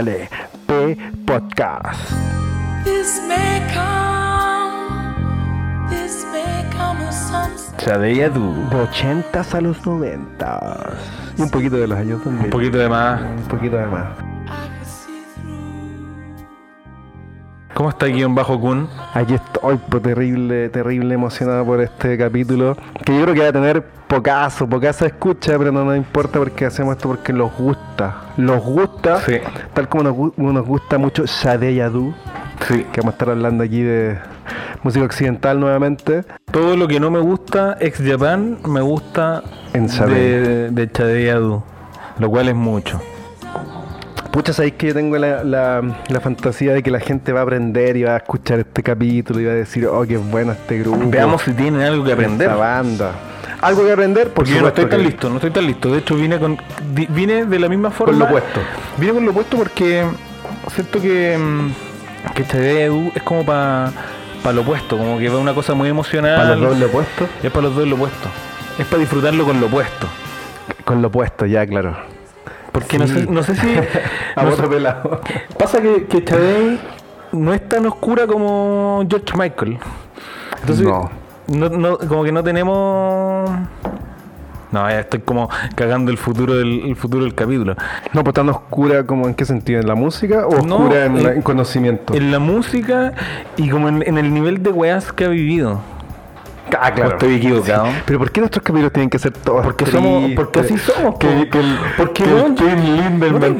Póngale P Podcast. This may come, this may come as some Chadeya Du. De 80 a los 90. Y un poquito de los años 2000. Un poquito de más. Un poquito de más. ¿Cómo está guion bajo Kun? Aquí estoy terrible, terrible emocionado por este capítulo. Que yo creo que va a tener pocazo, pocazo escucha, pero no nos importa porque hacemos esto porque nos gusta. Nos gusta, Sí. tal como nos, gu- nos gusta mucho Shade Yadu, Sí. que vamos a estar hablando aquí de música occidental nuevamente. Todo lo que no me gusta ex Japan me gusta En Shade. de, de Chadeya Du. Lo cual es mucho. Pucha, sabéis que yo tengo la, la- la fantasía de que la gente va a aprender y va a escuchar este capítulo y va a decir, oh, qué bueno este grupo. Veamos si tienen algo que aprender. Esta banda. Algo que aprender, por Porque yo no estoy tan que- listo, no estoy tan listo. De hecho, vine con vine de la misma forma. lo opuesto. Vine con lo opuesto porque siento que, mm, que Chadeya Du es como para lo opuesto, como que va una cosa muy emocional. Para los dos lo opuesto. Es para los dos lo opuesto. Es para disfrutarlo con lo opuesto. Con lo opuesto, ya, claro. Porque no, sé, no sé si. A no sé- pelado. Pasa que, que Chadey no es tan oscura como George Michael. Entonces, No. como que no tenemos. No, ya estoy como cagando el futuro del, el futuro del capítulo. No, pues tan oscura como en qué sentido, en la música o No, oscura en, la- en- en conocimiento. En la música y como en, en el nivel de weas que ha vivido. Ah, ¿O estoy equivocado? Pero ¿por qué nuestros capítulos tienen que ser todos Porque somos, tristes? porque así somos. Que, que el, porque que el Tim Lindemann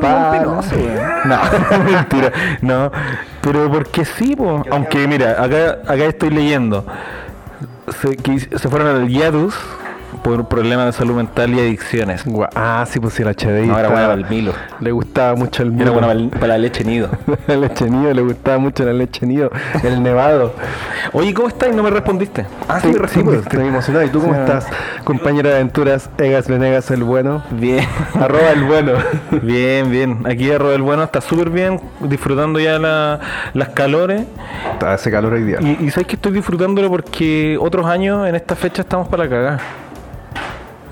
¿no penoso, mentira. No, pero porque sí, po. Aunque mira, acá, acá estoy leyendo. Se, que se fueron al Yadus por problemas de salud mental y adicciones. Gua- Ah, sí, pues sí, la HDI. No, era buena para el Milo. Le gustaba mucho el Era Milo. buena para, el- para la leche nido. la leche nido, le gustaba mucho la leche nido. El nevado. Oye, ¿cómo estás? No me respondiste. Ah, sí, me pues, respondiste. estoy emocionado. ¿Y tú cómo Sí. estás, compañera de aventuras? Egas Venegas, el bueno. Bien. Arroba el bueno. Bien, bien. Aquí Arroyo del Bueno está súper bien, disfrutando ya la- las calores. Está ese calor hoy día. Y, y sabes que estoy disfrutándolo porque otros años en esta fecha estamos para la cagada.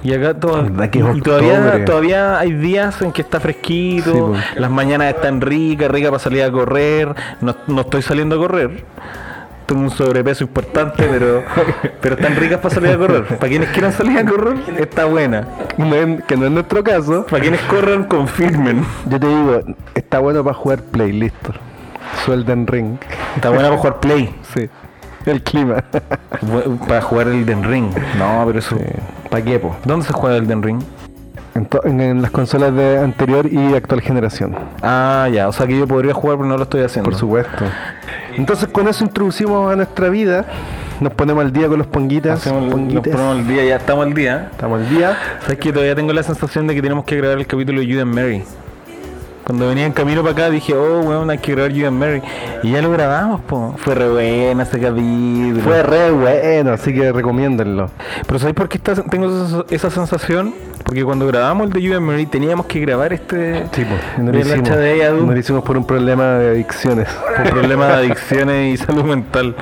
Y acá to- ¿Verdad que es y todavía, todavía hay días en que está fresquito, Sí, pues. las mañanas están ricas, ricas para salir a correr. No, no estoy saliendo a correr. Tengo un sobrepeso importante, pero, pero están ricas para salir a correr. Para quienes quieran salir a correr, está buena. No que no es nuestro caso. Para quienes corran, confirmen. Yo te digo, está bueno para jugar play, listo. Suelden ring. Está buena para jugar play. Sí. El clima. Para jugar el Den Ring. No, pero eso. ¿Para qué, po? ¿Dónde se juega el Den Ring? En, to- en- en las consolas de anterior y actual generación. Ah, ya. O sea que yo podría jugar, pero no lo estoy haciendo. Por supuesto. Entonces con eso introducimos a nuestra vida. Nos ponemos al día con los ponguitas. Hacemos, nos ponguites. ponemos al día, ya estamos al día. Estamos al día. Sabes que todavía tengo la sensación de que tenemos que grabar el capítulo de You and Mary. Cuando venía en camino para acá dije, oh, weón, hay que grabar You and Mary. Y ya lo grabamos, po. Fue re bueno ese capítulo. Fue re bueno, así que recomiéndenlo. Pero ¿sabes por qué está- tengo esa, sensación? Porque cuando grabamos el de You and Mary teníamos que grabar este... Sí, pues. No de lo la hicimos. Chadeya, du. No lo hicimos por un problema de adicciones. por problemas de adicciones y salud mental.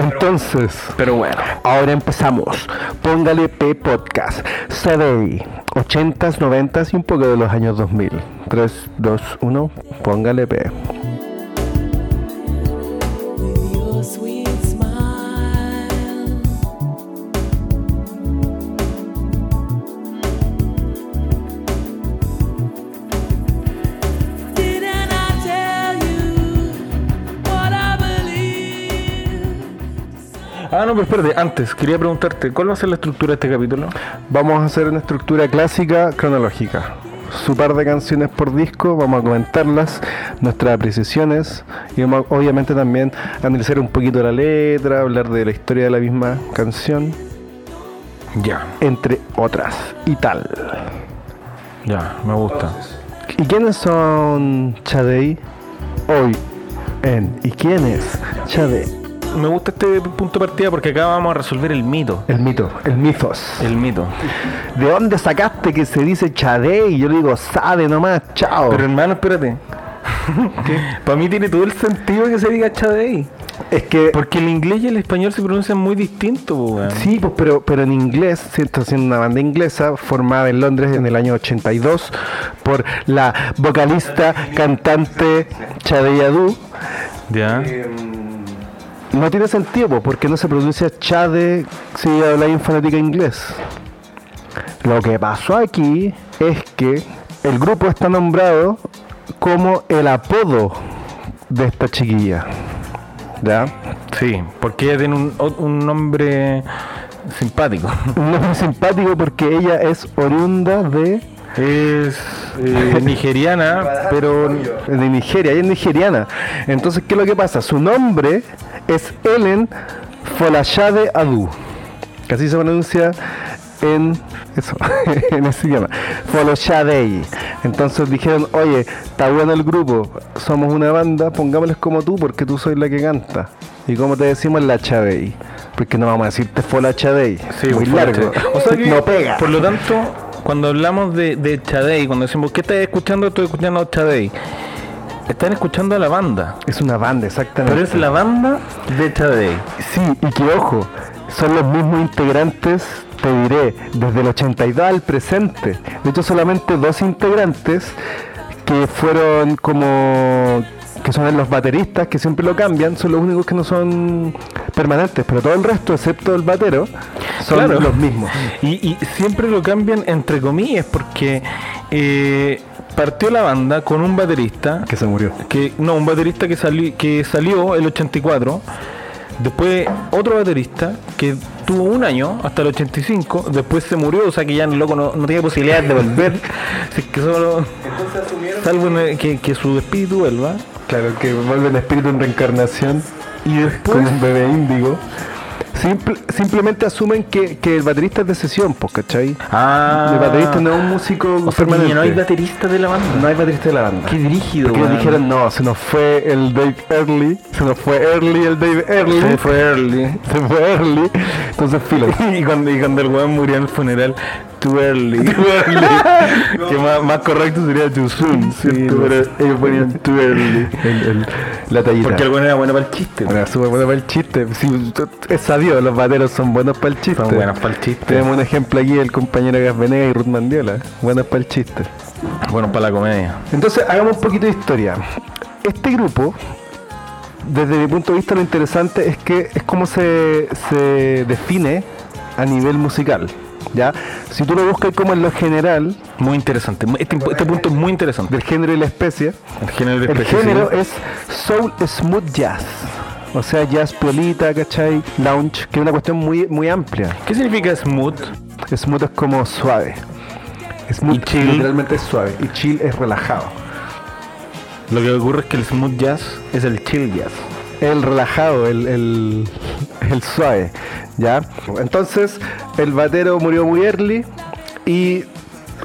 Entonces, Pero bueno. ahora empezamos. Póngale P Podcast. CDI. 80s, 90s y un poco de los años 2000. 3, 2, 1. Póngale P. Ah, no, pero espérate, antes, quería preguntarte, ¿cuál va a ser la estructura de este capítulo? Vamos a hacer una estructura clásica cronológica. Su par de canciones por disco, vamos a comentarlas, nuestras apreciaciones y vamos a, obviamente también analizar un poquito la letra, hablar de la historia de la misma canción, Ya, entre otras y tal. ya, me gusta. ¿Y quiénes son Chadei hoy en ¿Y quién es Chadei? Me gusta este punto de partida porque acá vamos a resolver el mito. El mito, el mitos. El mito. ¿De dónde sacaste que se dice Chadei? Yo le digo, sabe nomás, chao. Pero hermano, espérate. Para mí tiene todo el sentido que se diga Chadei. Es que Porque el inglés y el español se pronuncian muy distinto, po, weón. Sí, pues, pero, pero en inglés, siento siendo una banda inglesa formada en Londres en el año 82 por la vocalista, cantante Chade Yadu. Ya. No tiene sentido, porque no se pronuncia Chade si habla en fonética inglés. Lo que pasó aquí es que el grupo está nombrado como el apodo de esta chiquilla. ¿Ya? Sí, porque ella tiene un, un nombre simpático. Un nombre simpático porque ella es oriunda de Es eh, nigeriana, pero de Nigeria, ella es nigeriana. Entonces, ¿qué es lo que pasa? Su nombre es Ellen Folashade Adu. Que así se pronuncia en eso, en ese idioma. Folashade. Entonces dijeron, oye, está bueno el grupo, somos una banda, pongámosles como tú, porque tú soy la que canta. Y como te decimos, la Chavey. Porque no vamos a decirte Fola Chavey. Sí, muy fue largo. O sea que, no pega. Por lo tanto, cuando hablamos de, de Chadey, cuando decimos, ¿qué estás escuchando? Estoy escuchando Chadey. Están escuchando a la banda. Es una banda, exactamente. Pero es la banda de Chadey. Sí, y que ojo, son los mismos integrantes, te diré, desde el 82 al presente. De hecho, solamente dos integrantes que fueron como que son los bateristas, que siempre lo cambian, son los únicos que no son permanentes, pero todo el resto, excepto el batero, son Claro. los mismos. Y, y siempre lo cambian entre comillas porque eh, partió la banda con un baterista Que se murió. que no un baterista que salió que salió el 84 después otro baterista que tuvo un año hasta el 85 después se murió o sea que ya el loco no, no tiene posibilidad de volver así que solo salvo que, que su espíritu vuelva Claro, que vuelve el espíritu en reencarnación y después con un bebé índigo. Simple- simplemente asumen que, que el baterista es de sesión, pues, ¿cachai? ah El baterista no es un músico o sea que permanente. no hay baterista de la banda No hay baterista de la banda. qué dirigido Porque ellos dijeron, no, se nos fue el Dave Early, se nos fue Early el Dave Early, se fue early se fue Early, entonces filo. y cuando, y cuando el weón murió en el funeral, too early. que más, más correcto sería too soon, Sí, ¿cierto? no Pero sé. ellos ponían too early. El- el- la tallita. Porque el weón era bueno para el chiste. Bueno, súper bueno para el chiste. Sí, es sabido, los bateros son buenos para el chiste. Son buenos para el chiste. Tenemos un ejemplo aquí, el compañero Gas Venegas y Ruth Mandiola. Buenos para el chiste. Bueno, para la comedia. Entonces, hagamos un poquito de historia. Este grupo, desde mi punto de vista, lo interesante es que es como se, se define a nivel musical. ¿Ya? Si tú lo buscas como en lo general, Muy interesante. Este, este punto es muy interesante. del género y la especie, El género de el especie, género sí. es soul smooth jazz. O sea, jazz piolita, ¿cachai? Lounge, que es una cuestión muy, muy amplia. ¿Qué significa smooth? Smooth es como suave. Smooth ¿Y chill? literalmente es suave. Y chill es relajado. Lo que ocurre es que el smooth jazz es el chill jazz. el relajado, el, el, el suave, ¿ya? Entonces, el batero murió muy early y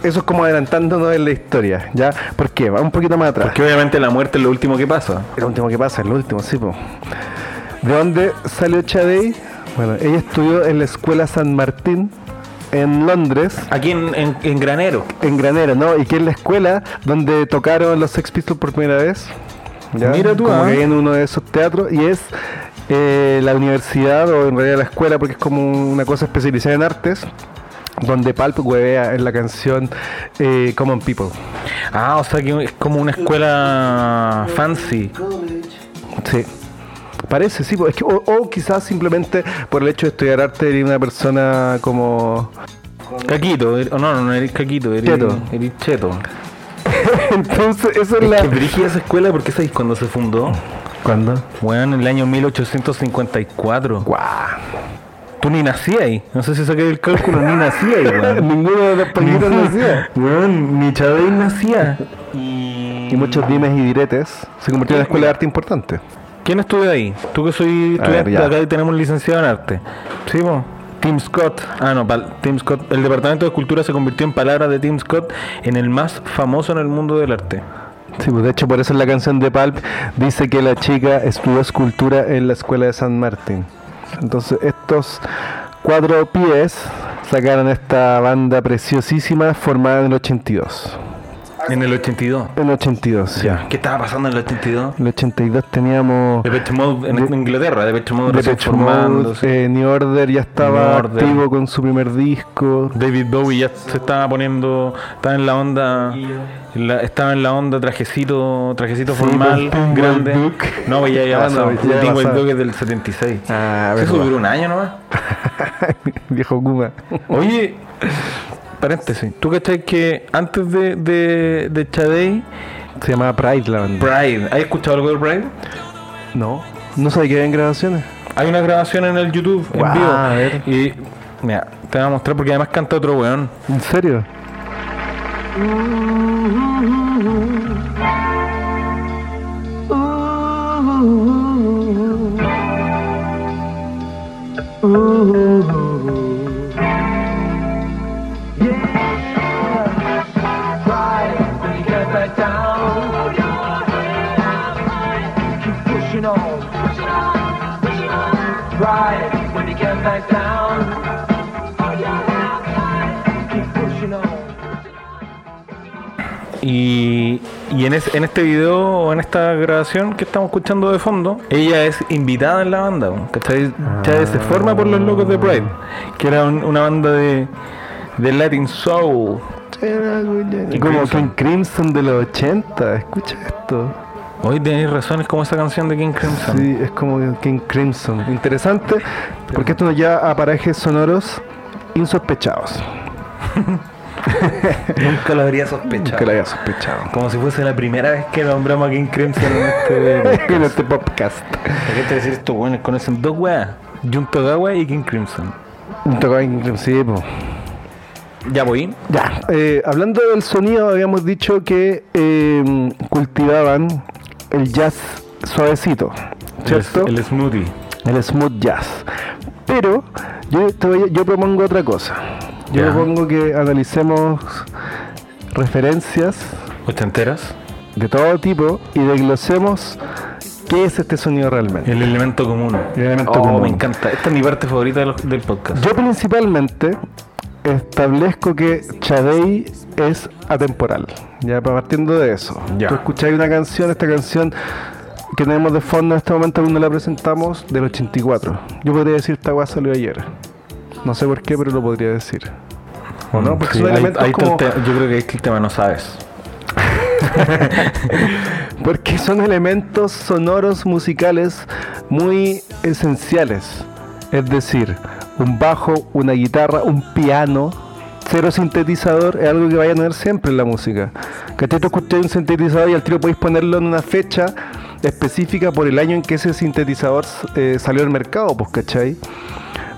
eso es como adelantándonos en la historia, ¿ya? ¿Por qué? Va un poquito más atrás. Porque obviamente la muerte es lo último que pasa. Es lo último que pasa, es lo último, sí, po. ¿De dónde salió Chadey? Bueno, ella estudió en la escuela San Martín en Londres, Aquí en, en, en Granero. en Granero, ¿no? Y que es la escuela donde tocaron los Sex Pistols por primera vez. ¿ya? Mira tú, Como ah. que en uno de esos teatros y es eh, la universidad o en realidad la escuela porque es como una cosa especializada en artes donde Pulp huevea en la canción eh, Common People. Ah, o sea que es como una escuela fancy. Sí. Parece, sí, pues, es que- o, o quizás simplemente por el hecho de estudiar arte eres una persona como... Caquito, er- o no, no, no eres caquito, eres Cheto. eres cheto. Entonces, eso es Es la... que dirigí esa escuela porque sabéis cuando se fundó. ¿Cuándo? Bueno, en el año 1854. ¡Guau! Tú ni nacías ahí. No sé si saqué el cálculo, ni nacía ahí, weón. Ninguno de los pañitos nacía. Weón, ni Chávez nacía. Y muchos dimes y diretes se convirtió en una escuela de arte importante. ¿Quién estudia ahí? Tú que soy estudiante, acá tenemos licenciado en arte. ¿Sí, po? Tim Scott. Ah, no, Tim Scott. El Departamento de Escultura se convirtió en palabras de Tim Scott en el más famoso en el mundo del arte. Sí, pues de hecho por eso la canción de Pulp dice que la chica estudió escultura en la escuela de San Martín. Entonces estos cuatro pies sacaron esta banda preciosísima formada en el 82. En el 82. En el 82, sí. Ya. ¿Qué estaba pasando en el 82? En el 82 teníamos Depeche Mode en De- Inglaterra, Depeche Mode Depeche Mode, eh, New Order ya estaba Order. activo con su primer disco. David Bowie ya se estaba poniendo, estaba en la onda, la- estaba en la onda trajecito, trajecito Sí, formal, Teen grande. Duke. No, pues ya ya Ah, ya El Teen Wild pasado. Duke es del 76. Ah, Eso verdad. duró un año nomás. Viejo Kuma. Oye, paréntesis, ¿tú cachai que antes de, de, de Chadey, Se llamaba Pride la banda. Pride, ¿has escuchado algo de Pride? No, no sabía que había grabaciones. Hay una grabación en el YouTube en vivo. a ver. Y mira, te voy a mostrar porque además canta otro weón. ¿En serio? Y, y en, es- en este video o en esta grabación que estamos escuchando de fondo, ella es invitada en la banda. ¿cachai? Chávez se forma por los locos de Pride, que era un- una banda de, de Latin Soul. Y como. King Crimson de los 80, escucha esto. Hoy tenéis razón, es como esa canción de King Crimson. Sí, es como King Crimson. Interesante, porque esto nos lleva a parajes sonoros insospechados. Nunca lo habría sospechado. Que lo había sospechado. Como si fuese la primera vez que nombramos a King Crimson en este en este podcast. ¿Qué te decir estos buenos? Conocen dos weas. Junto Gawa y King Crimson. Tocaba King Crimson, sí, po. Ya voy. Ya, eh, hablando del sonido, habíamos dicho que eh, cultivaban el jazz suavecito, ¿cierto? El, el smoothie. El smooth jazz. Pero yo, te voy a- yo propongo otra cosa. Yo propongo que analicemos referencias Ochenteras. de todo tipo y desglosemos qué es este sonido realmente. El elemento común. El elemento oh, común. me encanta. Esta es mi parte favorita de los- del podcast. Yo principalmente establezco que Chadey es atemporal. Ya partiendo de eso. Ya. Tú escucháis una canción, esta canción que tenemos de fondo en este momento cuando la presentamos del 84. Yo podría decir esta weá salió ayer. No sé por qué, pero lo podría decir. ¿O no? Porque Sí, son ahí- elementos el como- te- yo creo que ahí el tema no sabes. Porque son elementos sonoros musicales muy esenciales. Es decir, un bajo, una guitarra, un piano, cero sintetizador es algo que vaya a tener siempre en la música. Que tú escuchas un sintetizador y al tiro podéis ponerlo en una fecha específica por el año en que ese sintetizador eh, salió al mercado, pues, ¿cachai?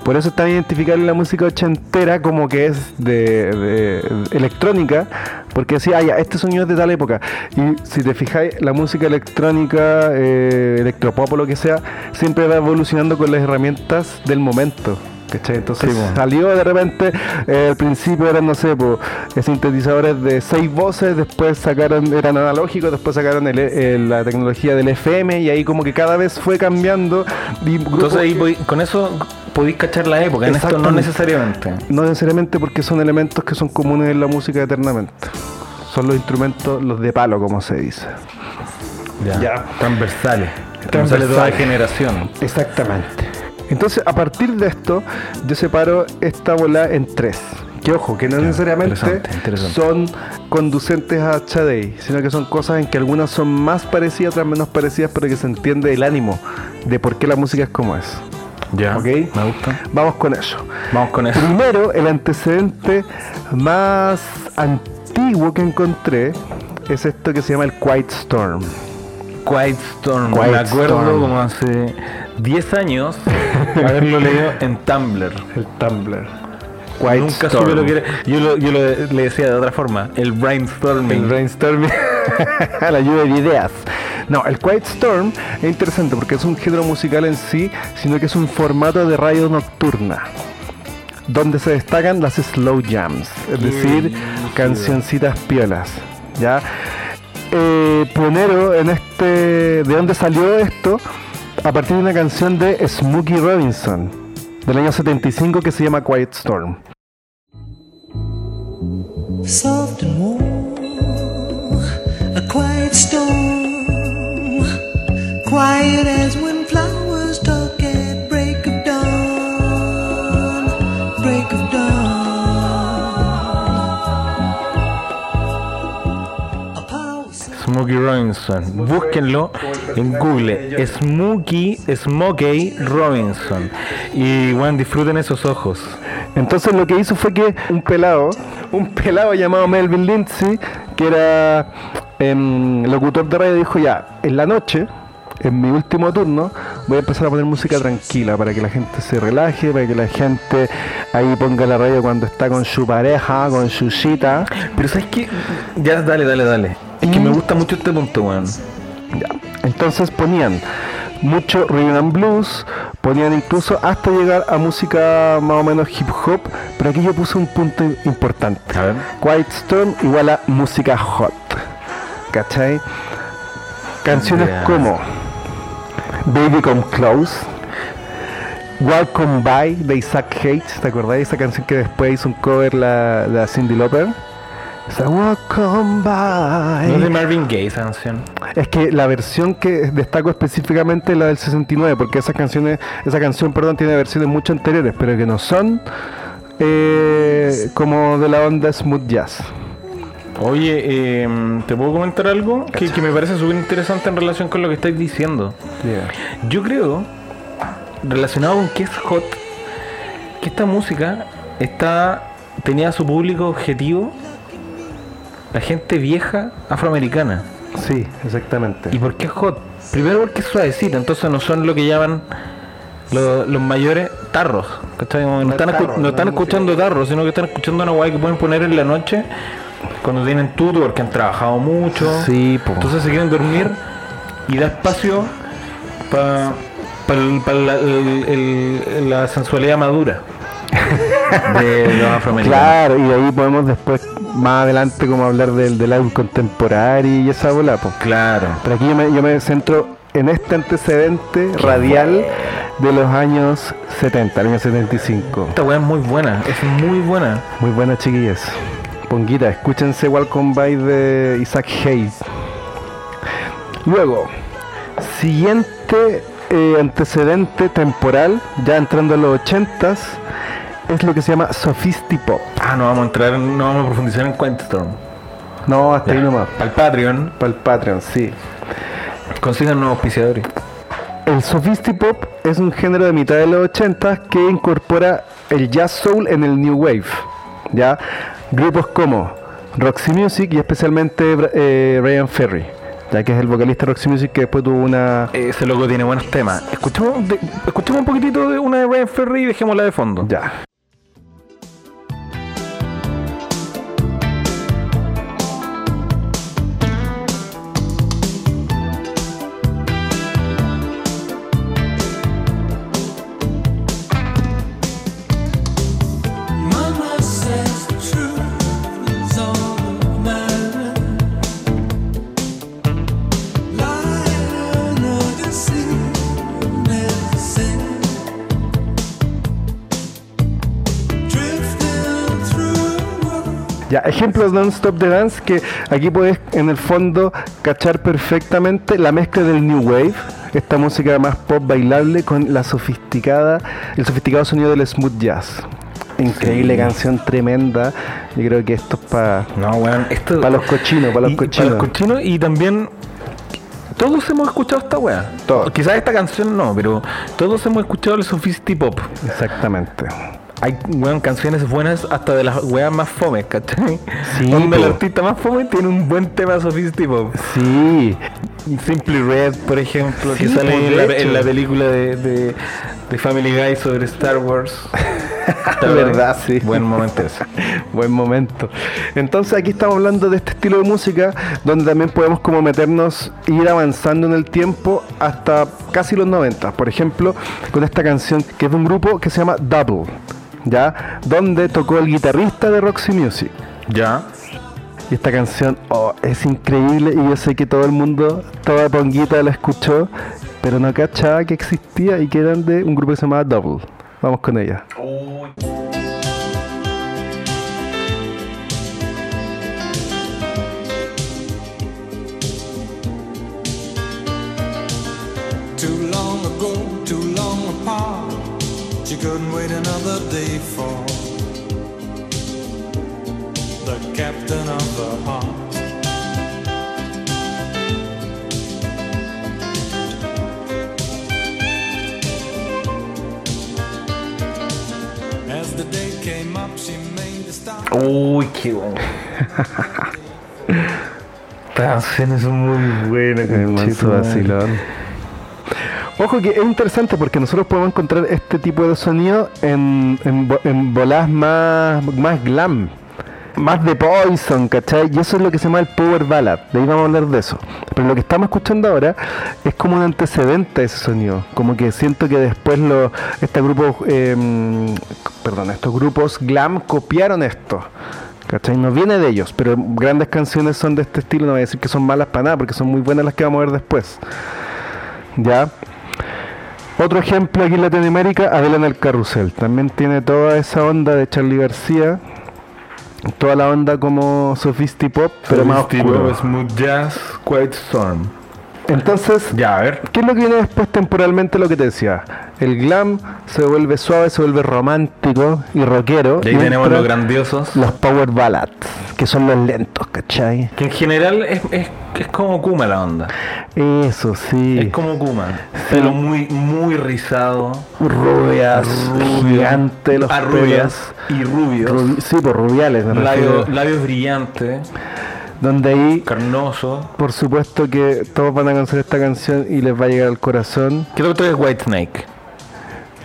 Por eso está identificable la música ochentera como que es de, electrónica, porque decía, ah, ya, este sonido es de tal época. Y si te fijáis, la música electrónica, eh, electropop o lo que sea, siempre va evolucionando con las herramientas del momento. ¿Cachai? Entonces Sí, salió de repente, eh, al principio eran, no sé, po, eh, sintetizadores de seis voces, después sacaron, eran analógicos, después sacaron el- el- la tecnología del FM y ahí como que cada vez fue cambiando. Y Entonces ahí voy- con eso podéis cachar la época. En esto no necesariamente. No necesariamente porque son elementos que son comunes en la música eternamente. Son los instrumentos, los de palo, como se dice. Ya. Transversales. Transversales de toda generación. Exactamente. Entonces, a partir de esto, yo separo esta bola en tres. Que ojo, que no necesariamente interesante, interesante. son conducentes a Chadey, sino que son cosas en que algunas son más parecidas, otras menos parecidas, pero que se entiende el ánimo de por qué la música es como es. Ya. Ok. Me gusta. Vamos con eso. Vamos con eso. Primero, el antecedente más antiguo que encontré es esto que se llama el Quiet Storm. Quiet Storm. Quiet me acuerdo Storm. como hace 10 años haberlo leído en Tumblr. El Tumblr. Quiet Nunca Storm. supe lo que era. Yo, lo, yo lo- le decía de otra forma. El brainstorming. El brainstorming. la lluvia de ideas. No, el Quiet Storm es interesante porque es un género musical en sí, sino que es un formato de radio nocturna. Donde se destacan las slow jams, es decir, cancioncitas piolas. ¿ya? Eh, pionero en este. ¿De dónde salió esto? A partir de una canción de Smokey Robinson, del año 75, que se llama Quiet Storm. Smokey Robinson. Búsquenlo en Google. Smokey, Smokey Robinson. Y bueno, disfruten esos ojos. Entonces lo que hizo fue que un pelado, un pelado llamado Melvin Lindsay, que era em, locutor de radio, dijo ya, en la noche, en mi último turno, voy a empezar a poner música tranquila para que la gente se relaje, para que la gente ahí ponga la radio cuando está con su pareja, con su cita. Pero ¿sabes qué? Ya, dale, dale, dale. Es que me gusta mucho este punto, weón. Ya. Entonces ponían mucho rhythm and blues, ponían incluso hasta llegar a música más o menos hip hop, pero aquí yo puse un punto importante. A ver. Quiet Storm igual a música hot. ¿Cachai? Canciones como Baby Come Close, Welcome By de Isaac Hayes, ¿te acordás de esa canción que después hizo un cover la, la Cindy Lauper? No es de Marvin Gaye esa canción. Es que la versión que destaco específicamente es la del 69, porque esas canciones, esa canción, perdón, tiene versiones mucho anteriores, pero que no son eh, como de la onda smooth jazz. Oye, eh, ¿te puedo comentar algo que, que me parece súper interesante en relación con lo que estáis diciendo? Yo creo, relacionado con que es hot, que esta música está tenía su público objetivo la gente vieja afroamericana. Sí, exactamente. ¿Y por qué hot? Primero porque es suavecita, entonces no son lo que llaman lo- los mayores tarros. ¿cachai? No, están, tarro, no están es escuchando tarros, sino que están escuchando una guay que pueden poner en la noche cuando tienen tuto porque han trabajado mucho. Sí, po. Entonces se quieren dormir y da espacio para la sensualidad madura de los afroamericanos. Claro, y de ahí podemos después, más adelante, como hablar del, del álbum contemporáneo y esa bola, pues. Claro. Pero aquí yo me, yo me centro en este antecedente radial de los años 70, el año 75. Esta weá es muy buena, es muy buena. Muy buenas chiquillas. Ponguita, escúchense Welcome By de Isaac Hayes. Luego, siguiente eh, antecedente temporal, ya entrando a los 80s, es lo que se llama Sophistipop. Ah, no vamos a entrar, no vamos a profundizar en Quentstorm. No, hasta ahí nomás. Al Patreon, Para el Patreon, sí. consigan nuevos auspiciadores. El Sophistipop es un género de mitad de los 80 que incorpora el jazz soul en el new wave. ¿ya? Grupos como Roxy Music y especialmente eh, Ryan Ferry, ya que es el vocalista de Roxy Music que después tuvo una... Ese loco tiene buenos temas. Escuchemos, de- escuchemos un poquitito de una de Ryan Ferry y dejémosla de fondo. Ya. Ejemplos de Non-Stop the Dance que aquí puedes en el fondo cachar perfectamente la mezcla del New Wave, esta música más pop bailable con la sofisticada, el sofisticado sonido del smooth jazz. Increíble Sí. canción, tremenda. Yo creo que esto es para No, weón, esto... Pa' los cochinos, pa' los y- cochinos. los cochinos y también... Todos hemos escuchado esta weá. Todos. Quizás esta canción no, pero todos hemos escuchado el Sophisti Pop. Exactamente. Hay weón, canciones buenas hasta de las weas más fome, ¿cachai? Sí, Donde el artista más fome tiene un buen tema Pop. Sí, Simply Red, por ejemplo, que sale en, la, en la película de, de- de Family Guy sobre Star Wars. de verdad, sí. Buen momento ese. Buen momento. Entonces aquí estamos hablando de este estilo de música donde también podemos como meternos, ir avanzando en el tiempo hasta casi los 90. Por ejemplo, con esta canción que es de un grupo que se llama Double, ¿ya? Donde tocó el guitarrista de Roxy Music. Ya. Y esta canción oh, es increíble y yo sé que todo el mundo, toda ponguita la escuchó, pero no cachaba que existía y que eran de un grupo que se llamaba Double. Vamos con ella. Free fall. The captain of the heart. As the day came up, she made the start. Uy, qué bueno. Estas canciones son muy buenas, El manso conchito, madre. vacilón. Ojo que es interesante porque nosotros podemos encontrar este tipo de sonido en, en, en bolas más, más glam, más de Poison, ¿cachai? Y eso es lo que se llama el Power Ballad, de ahí vamos a hablar de eso. Pero lo que estamos escuchando ahora es como un antecedente a ese sonido, como que siento que después lo, este grupo, em, perdón, estos grupos glam copiaron esto. ¿Cachai? No viene de ellos, pero grandes canciones son de este estilo, no voy a decir que son malas para nada, porque son muy buenas las que vamos a ver después. ¿Ya? Otro ejemplo aquí en Latinoamérica, Adela en el Carrusel. También tiene toda esa onda de Charlie García, toda la onda como sophisti pop, pero más oscuro. Smooth Jazz, Quiet Storm. Entonces, Ya, a ver. ¿qué es lo que viene después temporalmente? Lo que te decía. El glam se vuelve suave, se vuelve romántico y rockero. Y ahí tenemos los grandiosos. los power ballads, que son los lentos, ¿cachai? Que en general es, es, es como Kuma la onda. Eso sí. Es como Kuma. Pelo muy, muy rizado. rubias, Rubio. gigante los rubias pelos. y rubios. Rubi- sí, por rubiales, me refiero. labios brillantes, Donde ahí, carnosos. por supuesto que todos van a conocer esta canción y les va a llegar al corazón. ¿Qué otro es White Snake?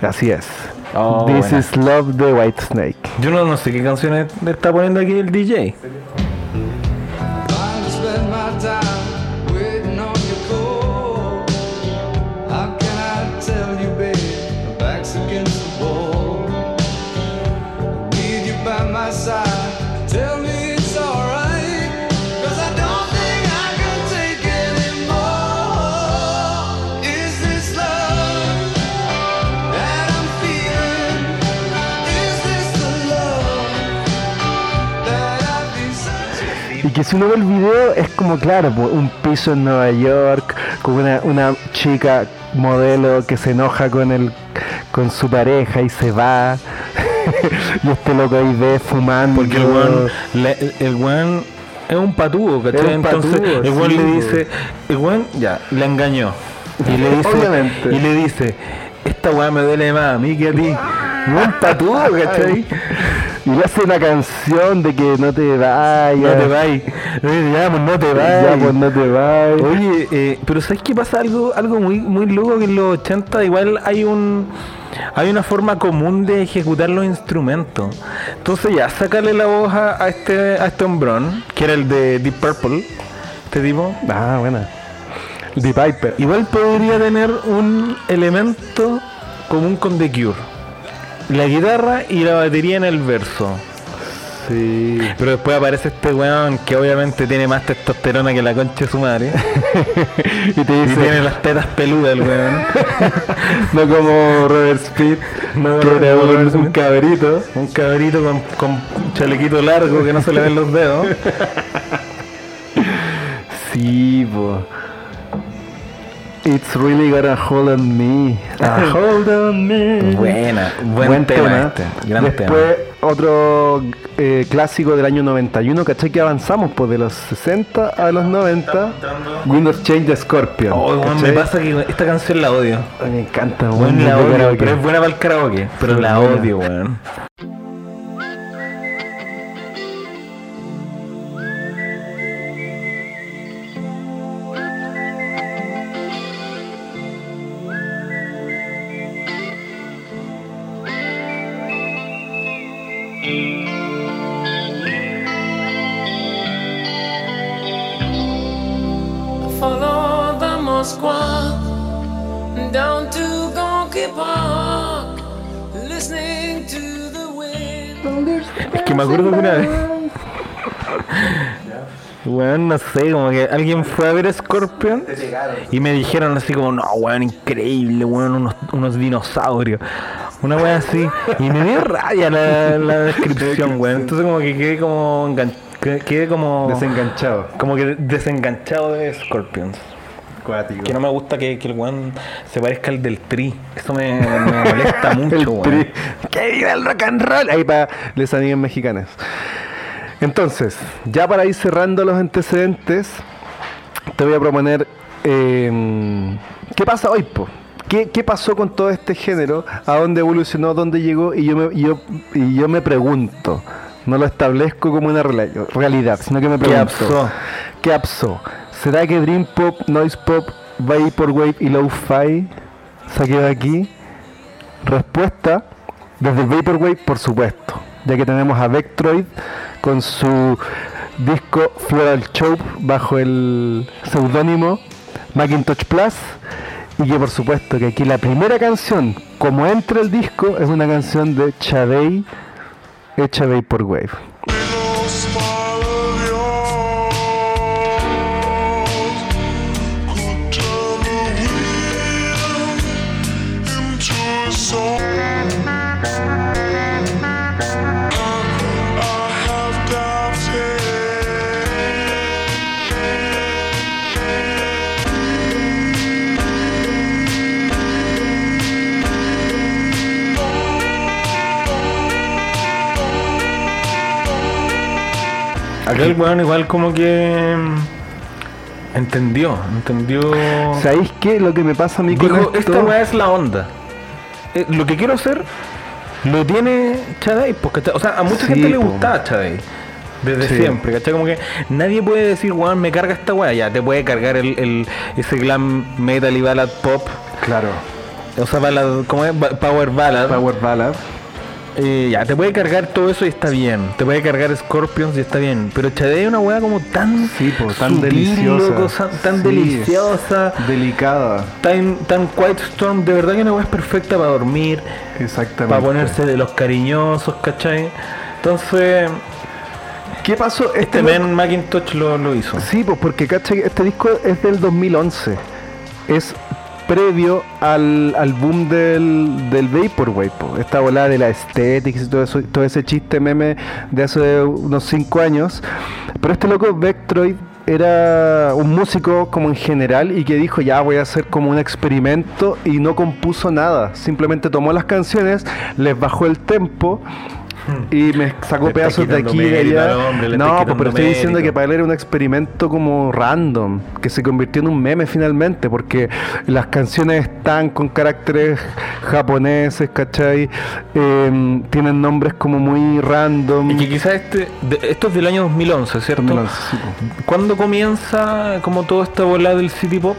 Así es. Oh, This buena. is Love de White Snake. Yo no, no sé qué canciones está poniendo aquí el DJ. Que si uno ve el video es como, claro, un piso en Nueva York, con una, una chica modelo que se enoja con el con su pareja y se va. y este loco ahí ve fumando. Porque el weón, el weón es un patudo, ¿cachai? Un Entonces patudo, el weón sí, le dice, el weón ya, le engañó. Y le dice, Obviamente. y le dice, esta weá me duele más a mí que a ti. Un patudo, ¿cachai? Y le hace una canción de que no te vayas. No te vayas. Ya, pues no te Ya, vayas. pues no te vayas. Oye, eh, pero ¿sabes qué pasa? Algo, algo muy, muy loco que en los 80 igual hay un hay una forma común de ejecutar los instrumentos. Entonces ya, sácale la voz a, este a este hombrón, que era el de Deep Purple, este tipo. Ah, buena. The Piper. Igual podría tener un elemento común con The Cure. La guitarra y la batería en el verso. Sí. Pero después aparece este weón que obviamente tiene más testosterona que la concha de su madre. y te Y dice, tiene las tetas peludas el weón. no como Robert Speed, No, que era como un, un cabrito. Un cabrito con, con chalequito largo que no se le ven los dedos. Sí, po. It's really got a hold on me. A hold on me. Buena, buen, tema, este. Gran Después, otro eh, clásico del año 91, ¿cachai? Que avanzamos pues de los 60 a los 90. Windows Change Scorpion. tema. Oh, me pasa que esta canción la odio. Me encanta, Weón, weón, la odio, pero es buena para el karaoke. Pero la odio, weón. Que me acuerdo que una vez. Weón, no sé, como que alguien fue a ver Scorpion y me dijeron así como, no, weón, increíble, weón, unos, unos dinosaurios. Una weón así. Y me dio raya la, la descripción, weón. Entonces como que quedé como quedé como Desenganchado. como que desenganchado de Scorpions. Cuático. Que no me gusta que, que el weón se parezca al del tri. Eso me, me molesta mucho, weón. ¡Que viva el rock and roll! Ahí para les amigas mexicanas. Entonces, ya para ir cerrando los antecedentes, te voy a proponer. eh, ¿Qué pasa hoy, po? ¿Qué, qué pasó con todo este género? ¿A dónde evolucionó? ¿A dónde llegó? Y yo me, yo, y yo me pregunto. No lo establezco como una realidad, sino que me ¿Qué pregunto. pasó? ¿Qué pasó? ¿Será que Dream Pop, Noise Pop, Vaporwave y Lo-Fi se quedó aquí? Respuesta, desde Vaporwave, por supuesto, ya que tenemos a Vectroid con su disco Floral Chope bajo el seudónimo Macintosh Plus y que por supuesto que aquí la primera canción, como entra el disco, es una canción de Chadei hecha Vaporwave. Acá el weón igual como que mm, entendió, entendió. ¿Sabéis qué? Lo que me pasa a mí con Dijo, esto... esta weá es la onda. Eh, lo que quiero hacer lo tiene pues, ¿cachai? O sea, a mucha Sí, gente le po. gustaba Chadai. Desde Sí. siempre, ¿cachai? Como que nadie puede decir, weón, me carga esta weá. Ya, te puede cargar el, el- ese glam metal y ballad pop. Claro, O sea, ballad, ¿cómo es? Power ballad. Power Ballad. Eh, ya, te puede cargar todo eso y está bien. Te puede cargar Scorpions y está bien. Pero Chadai es una weá como tan, Sí, po, tan sutil, deliciosa. loco, tan Sí, deliciosa. Delicada. Tan, tan Quiet Storm, de verdad que una weá es perfecta para dormir, Exactamente. para ponerse de los cariñosos, ¿cachai? Entonces, ¿Qué pasó? este Este men Macintosh lo, lo hizo. Sí, pues porque ¿cachai? este disco es del 2011. Es previo al, al boom del, del Vaporwave. po. Esta volada de la estética y todo, eso, todo ese chiste meme de hace unos 5 años. Pero este loco Vectroid era un músico como en general y que dijo ya voy a hacer como un experimento y no compuso nada. Simplemente tomó las canciones, les bajó el tempo y me sacó Le pedazos de aquí y allá. hombre, no, pues, pero estoy diciendo mérito. que para él era un experimento como random, que se convirtió en un meme finalmente, porque las canciones están con caracteres japoneses, ¿cachai? Em, tienen nombres como muy random. Y que quizás este, de- esto es del año 2011, ¿cierto? 2011, sí. ¿Cuándo comienza como toda esta bola del City Pop?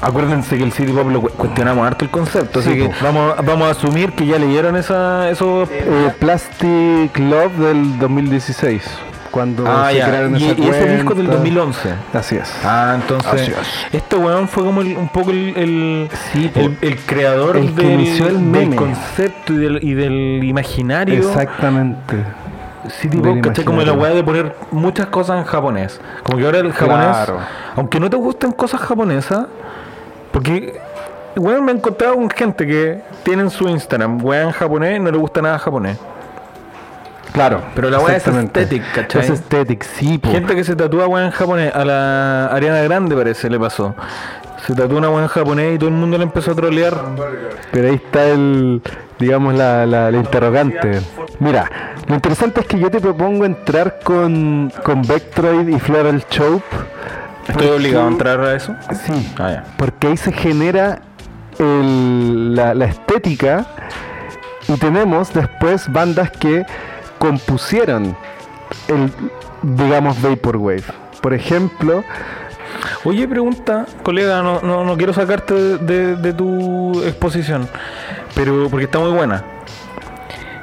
Acuérdense que el City Pop lo cu- cuestionamos harto el concepto, Sí, así que vamos, vamos a asumir que ya leyeron esa, esos Eh, Plastic Love del 2016, cuando Ah, se ya. crearon Y, esa y ese disco del cuenta. 2011. Así es. Ah, entonces. Así es. Este weón fue como el- un poco el, el, Sí, el, el creador El que del, inició el del meme. concepto y del, y del imaginario. Exactamente. City Pop, ¿cachai? Como la weá de poner muchas cosas en japonés. Como que ahora el japonés. Claro. Aunque no te gusten cosas japonesas, porque. Weón, me he encontrado con gente que tiene en su Instagram weá en japonés y no le gusta nada japonés. Claro. Pero la weá es aesthetic, ¿cachai? Es aesthetic, sí, po. Gente que se tatúa weá en japonés. A la Ariana Grande parece le pasó. Se tatuó una weá en japonés y todo el mundo le empezó a trolear. Pero ahí está el, digamos, la, la, la interrogante. Mira, lo interesante es que yo te propongo entrar con, con Vectroid y Floral Chope. Estoy obligado a entrar a eso. Sí, Ah, porque ahí se genera el- la, la estética y tenemos después bandas que compusieron el, digamos, Vaporwave. Por ejemplo, Oye, pregunta, colega, no, no, no quiero sacarte de, de- de tu exposición, pero porque está muy buena.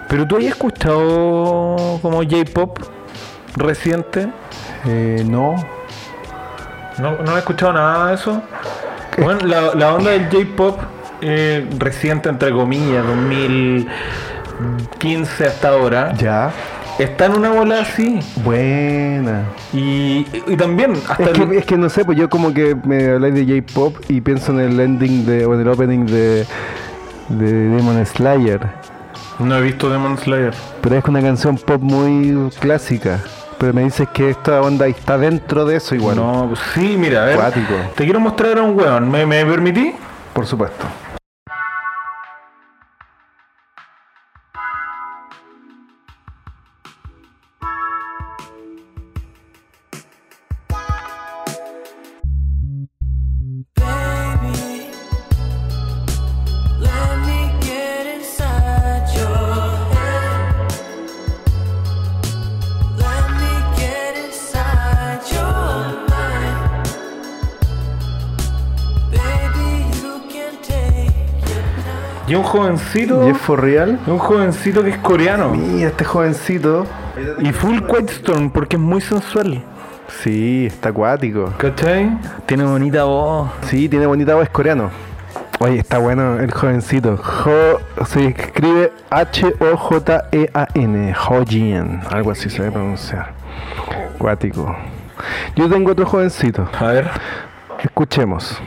Pero tú has escuchado como J-pop reciente? eh, no, ¿No, no has escuchado nada de eso? Bueno, la, la onda del J-pop eh, reciente, entre comillas, 2015 hasta ahora, ya, está en una bola así. buena. Y, y también, hasta Es el- que, es que no sé, pues yo como que me habláis de J-pop y pienso en el ending de, o en el opening de, de Demon Slayer. no he visto Demon Slayer. Pero es una canción pop muy clásica. Pero me dices que esta onda está dentro de eso igual. No, pues sí, mira, a ver. Cuático. Te quiero mostrar a un weón. ¿Me, me permití? Por supuesto. Y un jovencito. ¿Y es for real? Un jovencito que es coreano. Mira, este jovencito. Y full Storm porque es muy sensual. Sí, está acuático. ¿Cachai? Tiene bonita voz. Sí, tiene bonita voz, es coreano. Oye, está bueno el jovencito. Jo, se escribe H-O-J-E-A-N. Hojin. Algo así se debe pronunciar. Acuático. Yo tengo otro jovencito. A ver. Escuchemos.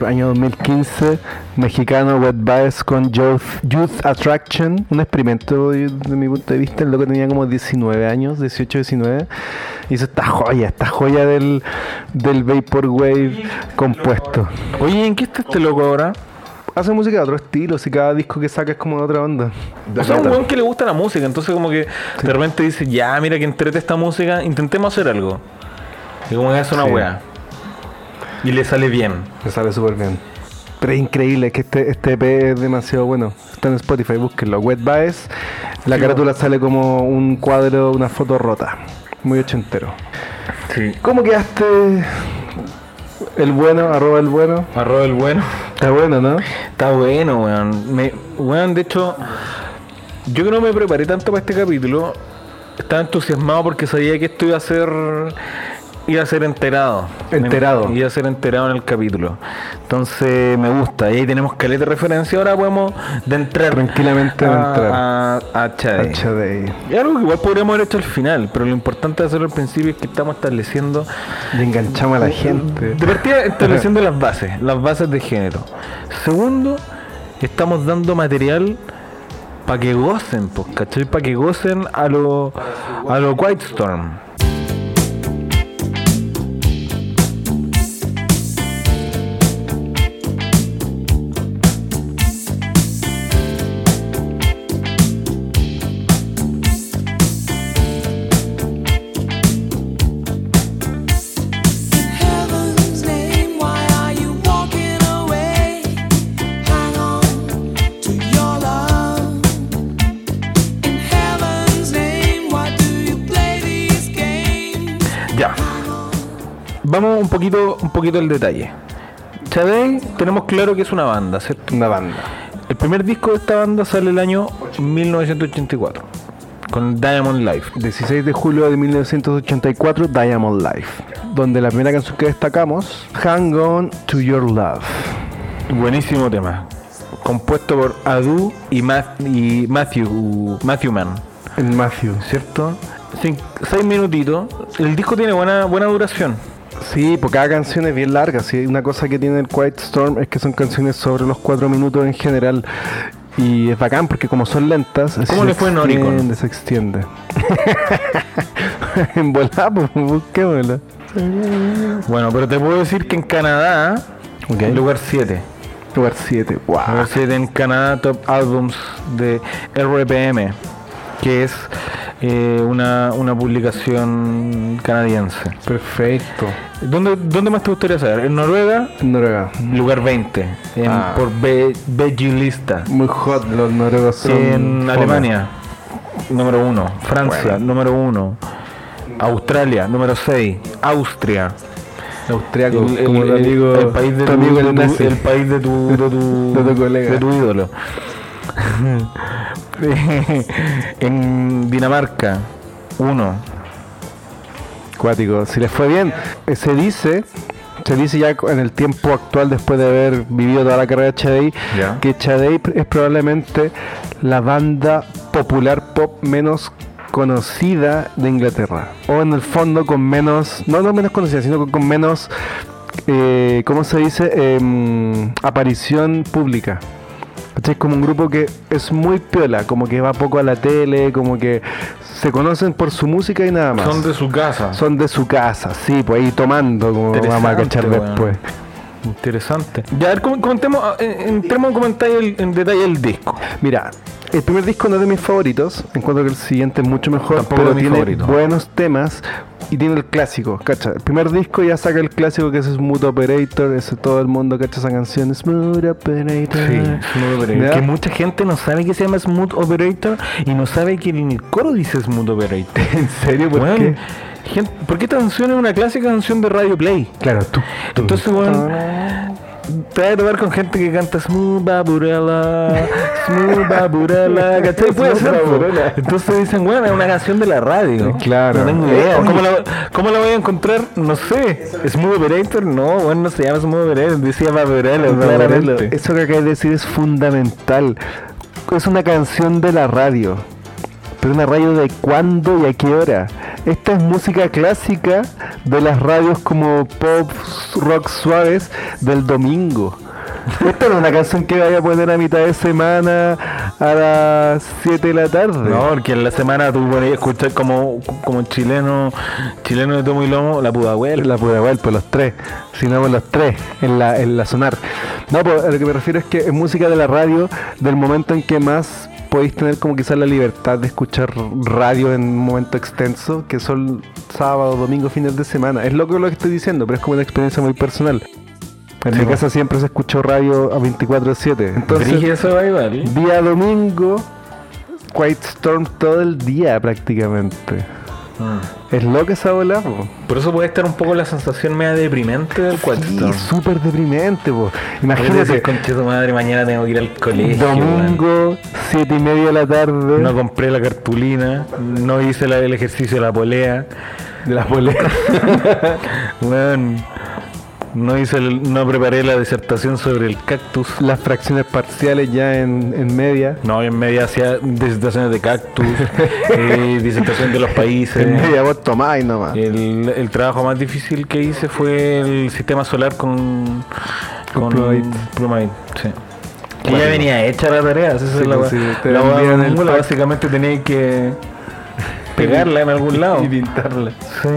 Sí, año 2015, mexicano Wet Vibes con Youth, Youth Attraction, un experimento de, de mi punto de vista, el loco tenía como 19 años, 18, 19, hizo esta joya, esta joya del, del Vaporwave compuesto. Oye, ¿en qué está este loco ahora? Hace música de otro estilo, si cada disco que saca es como de otra onda. O sea, un weón que le gusta la música, entonces como que de repente dice, ya, mira que entrete esta música, intentemos hacer algo. Y como que hace una Sí. weá. Y le sale bien. Me sale súper bien. Pero es increíble, que este, este EP es demasiado bueno. Está en Spotify, búsquenlo. Wet Vibes, la carátula sale como un cuadro, una foto rota. Muy ochentero. Sí. ¿Cómo quedaste? El bueno, arroba el bueno. Arroba el bueno. Está bueno, ¿no? Está bueno, weón. Me, weón, de hecho, yo que no me preparé tanto para este capítulo, estaba entusiasmado porque sabía que esto iba a ser iba a ser enterado. Enterado. Iba a ser enterado en el capítulo. Entonces me gusta. Y ahí tenemos caleta de referencia. Ahora podemos de entrar Tranquilamente a, entrar. a, a Chade. Y algo que igual podríamos haber hecho al final, pero lo importante de hacerlo al principio es que estamos estableciendo Y enganchamos a la gente. de partida estableciendo las bases, las bases de género. Segundo, estamos dando material para que gocen, pues, ¿cachai? Para que gocen a lo, a lo White Storm. Un poquito, un poquito al detalle. Chadey, tenemos claro que es una banda, ¿cierto? Una banda. El primer disco de esta banda sale el año 1984, con Diamond Life. 16 de julio de 1984, Diamond Life. Donde la primera canción que destacamos, Hang On to Your Love. Buenísimo tema. Compuesto por Adu y, Ma- y Matthew, Matthew Mann. El Matthew. ¿Cierto? Cin- seis minutitos. El disco tiene buena, buena duración. Sí, porque cada canción es bien larga. Sí, una cosa que tiene el Quiet Storm es que son canciones sobre los cuatro minutos en general. Y es bacán porque como son lentas, ¿Cómo se le fue en Oricon? extiende, Se extiende. en volá, pues busquémosla. Bueno, pero te puedo decir que en Canadá, lugar 7. Lugar 7. Wow. Lugar 7 en Canadá Top Albums de RPM, que es eh, una, una publicación canadiense. Perfecto. ¿Dónde, ¿Dónde más te gustaría saber? En Noruega, En Noruega. lugar 20, en- Ah. por B, BG Lista. Muy hot los noruegos son En. Alemania, número 1. Francia, Bueno. número 1. Australia, número 6. Austria. Austriaco, El, como el- amigo, el país de tu amigo el el país de tu, de tu, De tu colega. de tu ídolo. en Dinamarca, uno. Cuático, si les fue bien, eh, se dice, se dice ya en el tiempo actual, después de haber vivido toda la carrera de Chadei, que Chadei es probablemente la banda popular pop menos conocida de Inglaterra. O en el fondo con menos, no, no menos conocida, sino con, con menos, eh, ¿cómo se dice? Em, aparición pública. ¿Cachai? Como un grupo que es muy piola, como que va poco a la tele, como que se conocen por su música y nada más. Son de su casa. Son de su casa, sí, pues ahí tomando, como vamos a cachar después. Interesante. Ya, a ver, com- comentemos, ah, en- entremos a comentar el- en detalle el disco. Mira, el primer disco no es de mis favoritos, encuentro que el siguiente es mucho mejor, Tampoco pero tiene buenos temas y tiene el clásico, cacha. El primer disco ya saca el clásico que es Smooth Operator, ese todo el mundo cacha esa canción, Smooth Operator. Smooth Operator. Que mucha gente no sabe que se llama Smooth Operator y no sabe que en el coro dice Smooth Operator. ¿En serio? ¿Por qué? Gente- porque esta canción es una clásica canción de Radio Play. Claro, tú. tú. Entonces, weón, te vas a tocar con gente que canta Smooth Baburella, Smooth Baburella, ¿cachai? Puede ser. Entonces dicen, bueno, es una canción de la radio. Claro. No tengo idea. ¿Cómo la, ¿Cómo la voy a encontrar? No sé. ¿Smooth Operator? No, bueno, no se llama Smooth Operator, decía Baburella, claramente. Eso que acabas de decir es fundamental. Es una canción de la radio. Pero una radio de cuándo y a qué hora. Esta es música clásica de las radios como pop, rock suaves del domingo. Esta no es una canción que vaya a poner a mitad de semana a las 7 de la tarde. No, porque en la semana tú podías escuchar como, como chileno, chileno de tomo y lomo, la Pudahuel. La pude ver, pues los tres. Si no, pues los tres en la, en la sonar. No, pues a lo que me refiero es que es música de la radio del momento en que más podéis tener como quizás la libertad de escuchar radio en un momento extenso, que son sábado, domingo, fines de semana. Es loco lo que estoy diciendo, pero es como una experiencia muy personal. En mi casa siempre se escuchó radio a 24-7. Entonces, Brige eso va igual. día domingo, Quiet Storm todo el día prácticamente. Es loca esa bola, po. Por eso puede estar un poco la sensación media deprimente del Sí, cuarto. súper deprimente, po. Imagínate, conche tu madre, mañana tengo que ir al colegio. domingo, siete y media de la tarde. No compré la cartulina, no hice la- el ejercicio de la polea. de las boletas. weón. No hice el- no preparé la disertación sobre el cactus. las fracciones parciales ya en, en media. No, en media hacía disertaciones de cactus, eh, disertación de los países. En media vos tomáis nomás. El, el trabajo más difícil que hice fue el sistema solar con, Con Plumavit. Plumavit, sí. Que ya venía hecha la tarea, esa Sí, es la, pues, sí, te la la envían el básicamente tenía que pegarla en algún lado. Y pintarla. Sí.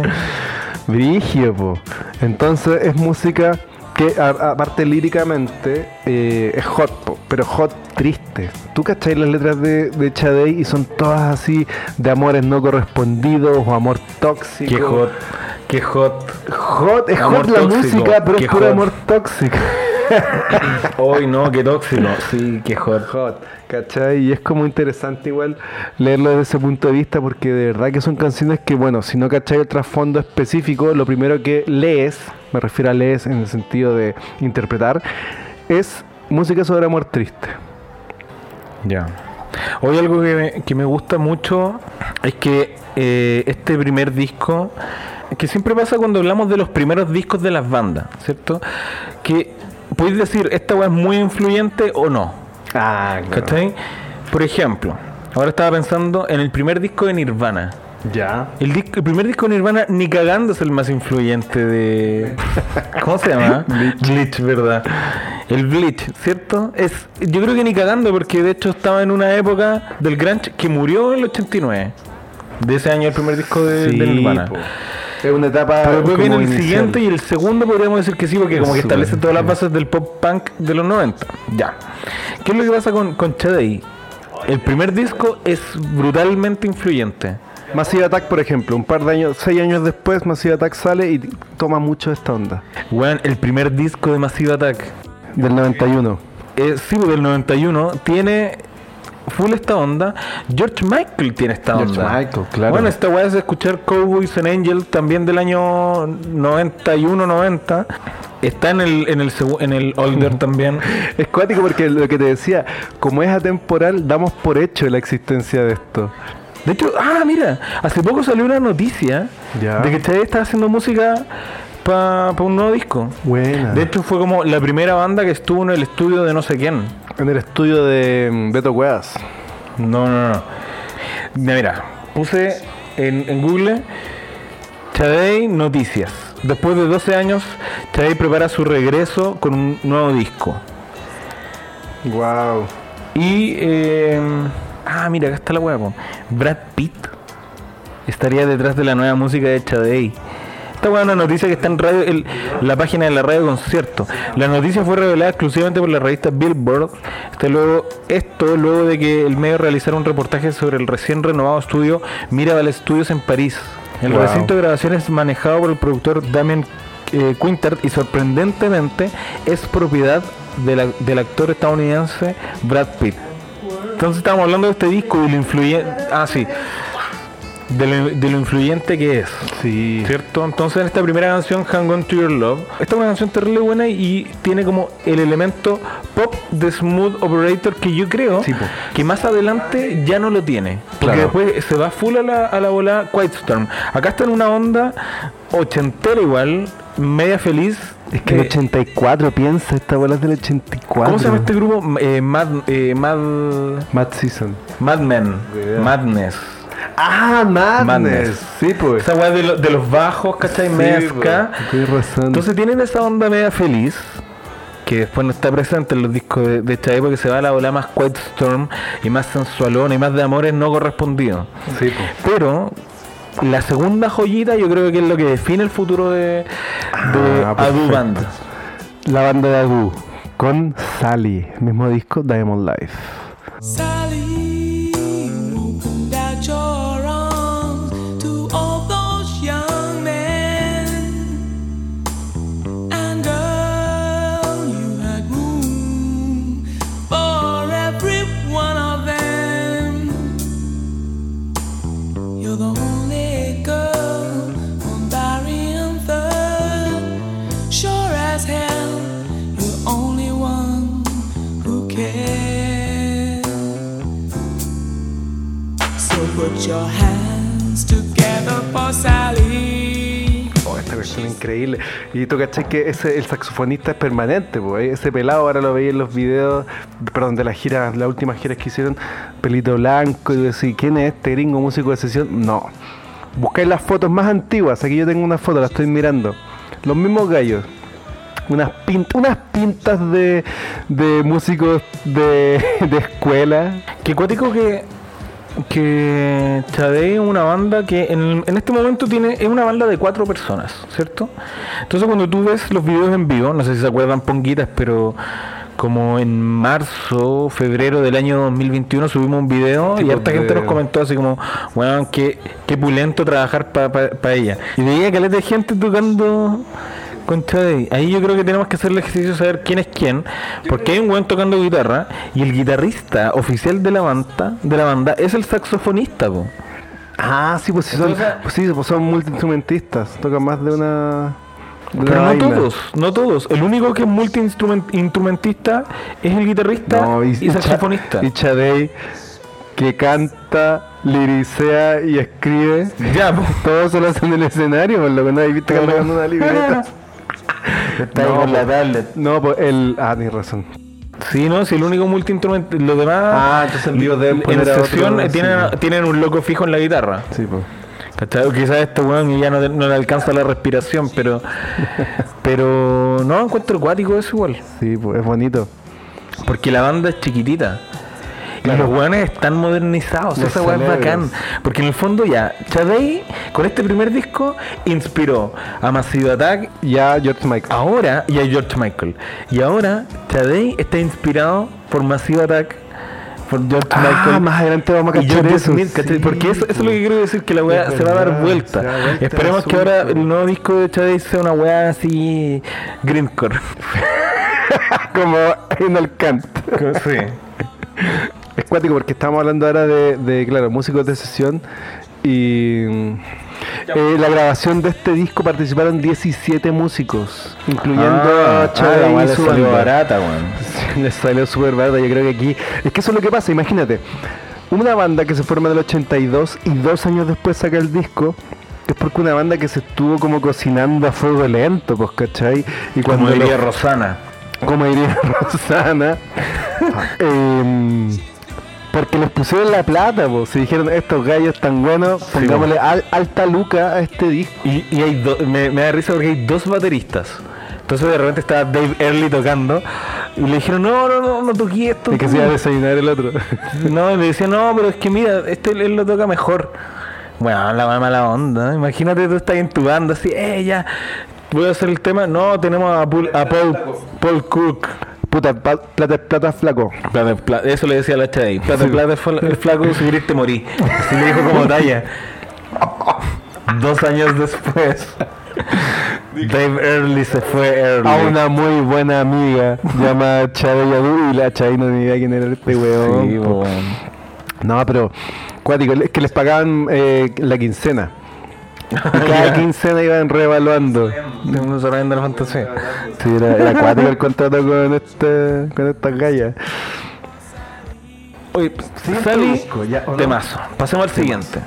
Brigio, po. Entonces es música que aparte líricamente eh, es hot, po, pero hot triste. ¿Tú cachai las letras de, de Chadey y son todas así de amores no correspondidos o amor tóxico? Qué hot, qué hot. Hot, es Amor hot la tóxico, música, pero es puro amor tóxico. Hoy no, qué tóxico. Sí, qué hot. Hot, ¿cachai? Y es como interesante igual leerlo desde ese punto de vista porque de verdad que son canciones que, bueno, si no cachai el trasfondo específico, lo primero que lees, me refiero a lees en el sentido de interpretar, es música sobre amor triste. Ya. Hoy algo que me, que me gusta mucho es que eh, este primer disco, que siempre pasa cuando hablamos de los primeros discos de las bandas, ¿cierto? Que podéis decir, esta weá es muy influyente o no, Ah, ¿cachai? Por ejemplo, ahora estaba pensando en el primer disco de Nirvana. Ya. El, disco- el primer disco de Nirvana, ni cagando es el más influyente de. ¿Cómo se llama? Bleach. ¿verdad? El Bleach, ¿cierto? Es, yo creo que ni cagando, porque de hecho estaba en una época del Grunge que murió en el 89. De ese año el primer disco de, de Nirvana. po. Es una etapa. Pero después viene el inicial. siguiente y el segundo podríamos decir que sí, porque como que establece todas las bases del pop punk de los 90. Ya. ¿Qué es lo que pasa con, con Chadei? El primer disco es brutalmente influyente. Massive Attack, por ejemplo, un par de años, seis años después, Massive Attack sale y toma mucho esta onda. Weón, el primer disco de Massive Attack, Del 91. eh, sí, del 91, tiene full esta onda. George Michael tiene esta George onda. Michael, claro. Bueno, esta weá es escuchar Cowboys and Angels también del año 91-90. Está en el, en el, en el Older también. Es cuático porque lo que te decía, como es atemporal, damos por hecho la existencia de esto. De hecho, ah, mira, hace poco salió una noticia Ya. de que Chade está haciendo música para un nuevo disco. Buena. De hecho, fue como la primera banda que estuvo en el estudio de no sé quién. En el estudio de mm, Beto Cuevas. No, no, no. Mira, mira, puse en, en Google Chadey Noticias. Después de 12 años, Chadey prepara su regreso con un nuevo disco. Wow. Y. eh, ah, mira, acá está la hueá. Brad Pitt estaría detrás de la nueva música de Chadey. Esta es una noticia que está en radio, el- la página de la radio concierto. La noticia fue revelada exclusivamente por la revista Billboard. Este luego, esto luego de que el medio realizara un reportaje sobre el recién renovado estudio Mirabal Studios en París. El Wow. recinto de grabación es manejado por el productor Damien eh, Quintard y sorprendentemente es propiedad de la- del actor estadounidense Brad Pitt. Entonces estamos hablando de este disco y lo influyente. Ah, sí. De lo, de lo influyente que es. Sí. ¿Cierto? Entonces en esta primera canción, Hang On To Your Love, esta es una canción terrible buena y tiene como el elemento pop de Smooth Operator que yo creo Sí, que más adelante ya no lo tiene. Porque Claro. después se va full a la, a la bola Quiet Storm. Acá está en una onda ochentera igual, media feliz. Es que el Eh, 84, piensa, esta bola es del 84. ¿Cómo se llama este grupo? Eh, Mad, eh, Mad, Mad Season. Mad Men. Madness. Ah, Madness. Madness. Sí, pues. Esa weá de, lo- de los bajos, ¿cachai? Sí, media pues, razón. Entonces tienen esa onda media feliz, que después no está presente en los discos de, de esta época, que se va a la ola más Quiet Storm y más sensualona y más de amores no correspondidos. sí, pues. Pero la segunda joyita yo creo que es lo que define el futuro de, de Ah, Adu. Band. La banda de Agu con Sally, mismo disco Diamond Life. Oh, esta versión increíble. Y tú cachai que ese, el saxofonista es permanente, pues. Ese pelado ahora lo veía en los videos, perdón, de la gira, las últimas giras que hicieron, pelito blanco, y decís, ¿quién es este gringo músico de sesión? No. Buscáis las fotos más antiguas, aquí yo tengo una foto, la estoy mirando. Los mismos gallos. Unas, pin- unas pintas de, de músicos de, de escuela. Qué cuático que que Chadey es una banda que en, en este momento tiene es una banda de cuatro personas, ¿cierto? Entonces cuando tú ves los videos en vivo, no sé si se acuerdan ponguitas, pero como en marzo, febrero del año 2021 subimos un video Sí, y harta gente nos comentó así como, bueno, qué, qué pulento trabajar para ella. Y veía que de gente tocando con Chadey. Ahí yo creo que tenemos que hacer el ejercicio de saber quién es quién, porque hay un buen tocando guitarra y el guitarrista oficial de la banda, de la banda es el saxofonista, po. Ah, sí, pues sí son, Entonces- pues sí, pues son multiinstrumentistas. Tocan más de una. de una Pero no vaina. todos, no todos. El único que es multi-instrumentista es el guitarrista No, y, y, saxofonista. Y Chadey, que canta, liricea y escribe. Ya, po. Todos se lo hacen en el escenario, por lo que no hay visto cargando una libreta. Está ahí No, con la po. tablet. No, pues el. Ah, tienes razón. Sí, no, si el único multi-instrumentista. Los demás. Ah, entonces en vivo deben en poner sesión tienen, tienen un loco fijo en la guitarra. Sí, pues. Quizás este weón ya no, no le alcanza la respiración, pero. Pero no encuentro acuático eso igual. Sí, pues es bonito. Porque la banda es chiquitita. Y los weones están modernizados. Los esa weá es bacán. Porque en el fondo ya, Chadey con este primer disco inspiró a Massive Attack Ya, George Michael. ahora y a George Michael. Y ahora Chadey está inspirado por Massive Attack, por George Ah, Michael. más adelante vamos a y cachar eso. Smith. Sí, Porque eso, eso es lo que quiero decir, que la weá se va a dar vuelta. Esperemos que ahora el nuevo disco de Chadey sea una weá así grindcore. Como en el canto. sí. Es cuático porque estamos hablando ahora de, de, claro, músicos de sesión y eh, la grabación de este disco participaron 17 músicos, incluyendo Ah, a Chávez ah, y su salió banda. barata, weón. Les salió súper barata, yo creo que aquí... Es que eso es lo que pasa, imagínate. Una banda que se forma en el 82 y dos años después saca el disco, es porque una banda que se estuvo como cocinando a fuego lento, pues, ¿cachai? Y Como los- diría Rosana. como diría Rosana, em, porque les pusieron la plata, pues, se dijeron, estos gallos tan buenos, pongámosle al- alta luca a este disco. Y, y hay do- me, me da risa porque hay dos bateristas. Entonces de repente estaba Dave Early tocando y le dijeron, no, no, no, no toqué esto. Y que se iba a desayunar el otro. No, y le decía, no, pero es que mira, este él lo toca mejor. Bueno, la mala onda. ¿no? Imagínate tú estás en tu banda así, eh, ya, voy a hacer el tema. No, tenemos a Paul, a Paul, Paul Cook. Puta, pa- plata es plata flaco. Plata, es plata, eso le decía a la Chadey. Plata, es plata, flaco, si querés te morí. Así le dijo como talla. Dos años después. Dave Early se fue Early. A una muy buena amiga llamada Yadú y la Chávez no ni idea quién era este. Sí, weón. No, pero cuático, es que les pagaban eh, la quincena. Cada quincena iban reevaluando. No se de la fantasía. Sí, era, era acuático el contrato con este, con estas gallas. Oye, Sally, disco, ya, ¿o no? temazo. Pasemos al siguiente.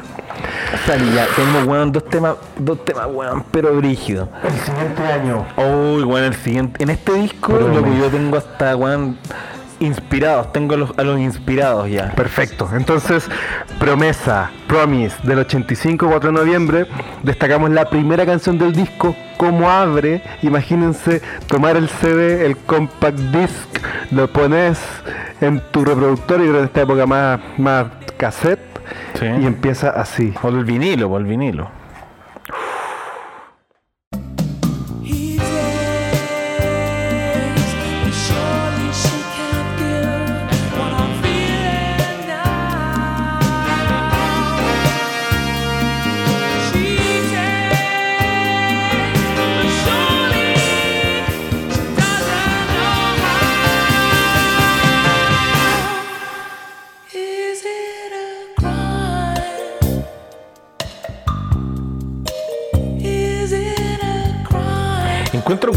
Sally, ya tenemos, weón, dos temas, dos temas, weón, pero brígidos. El siguiente año. Uy, weón, el siguiente. En este disco, Pero lo que yo tengo hasta, weón, inspirados. Tengo a los, a los inspirados ya. Perfecto. Entonces, promesa, Promise, del 85, 4 de noviembre, destacamos la primera canción del disco, como abre. Imagínense tomar el CD, el compact disc, lo pones en tu reproductor, y en esta época más, más cassette, Sí. y empieza así. O el vinilo, o el vinilo.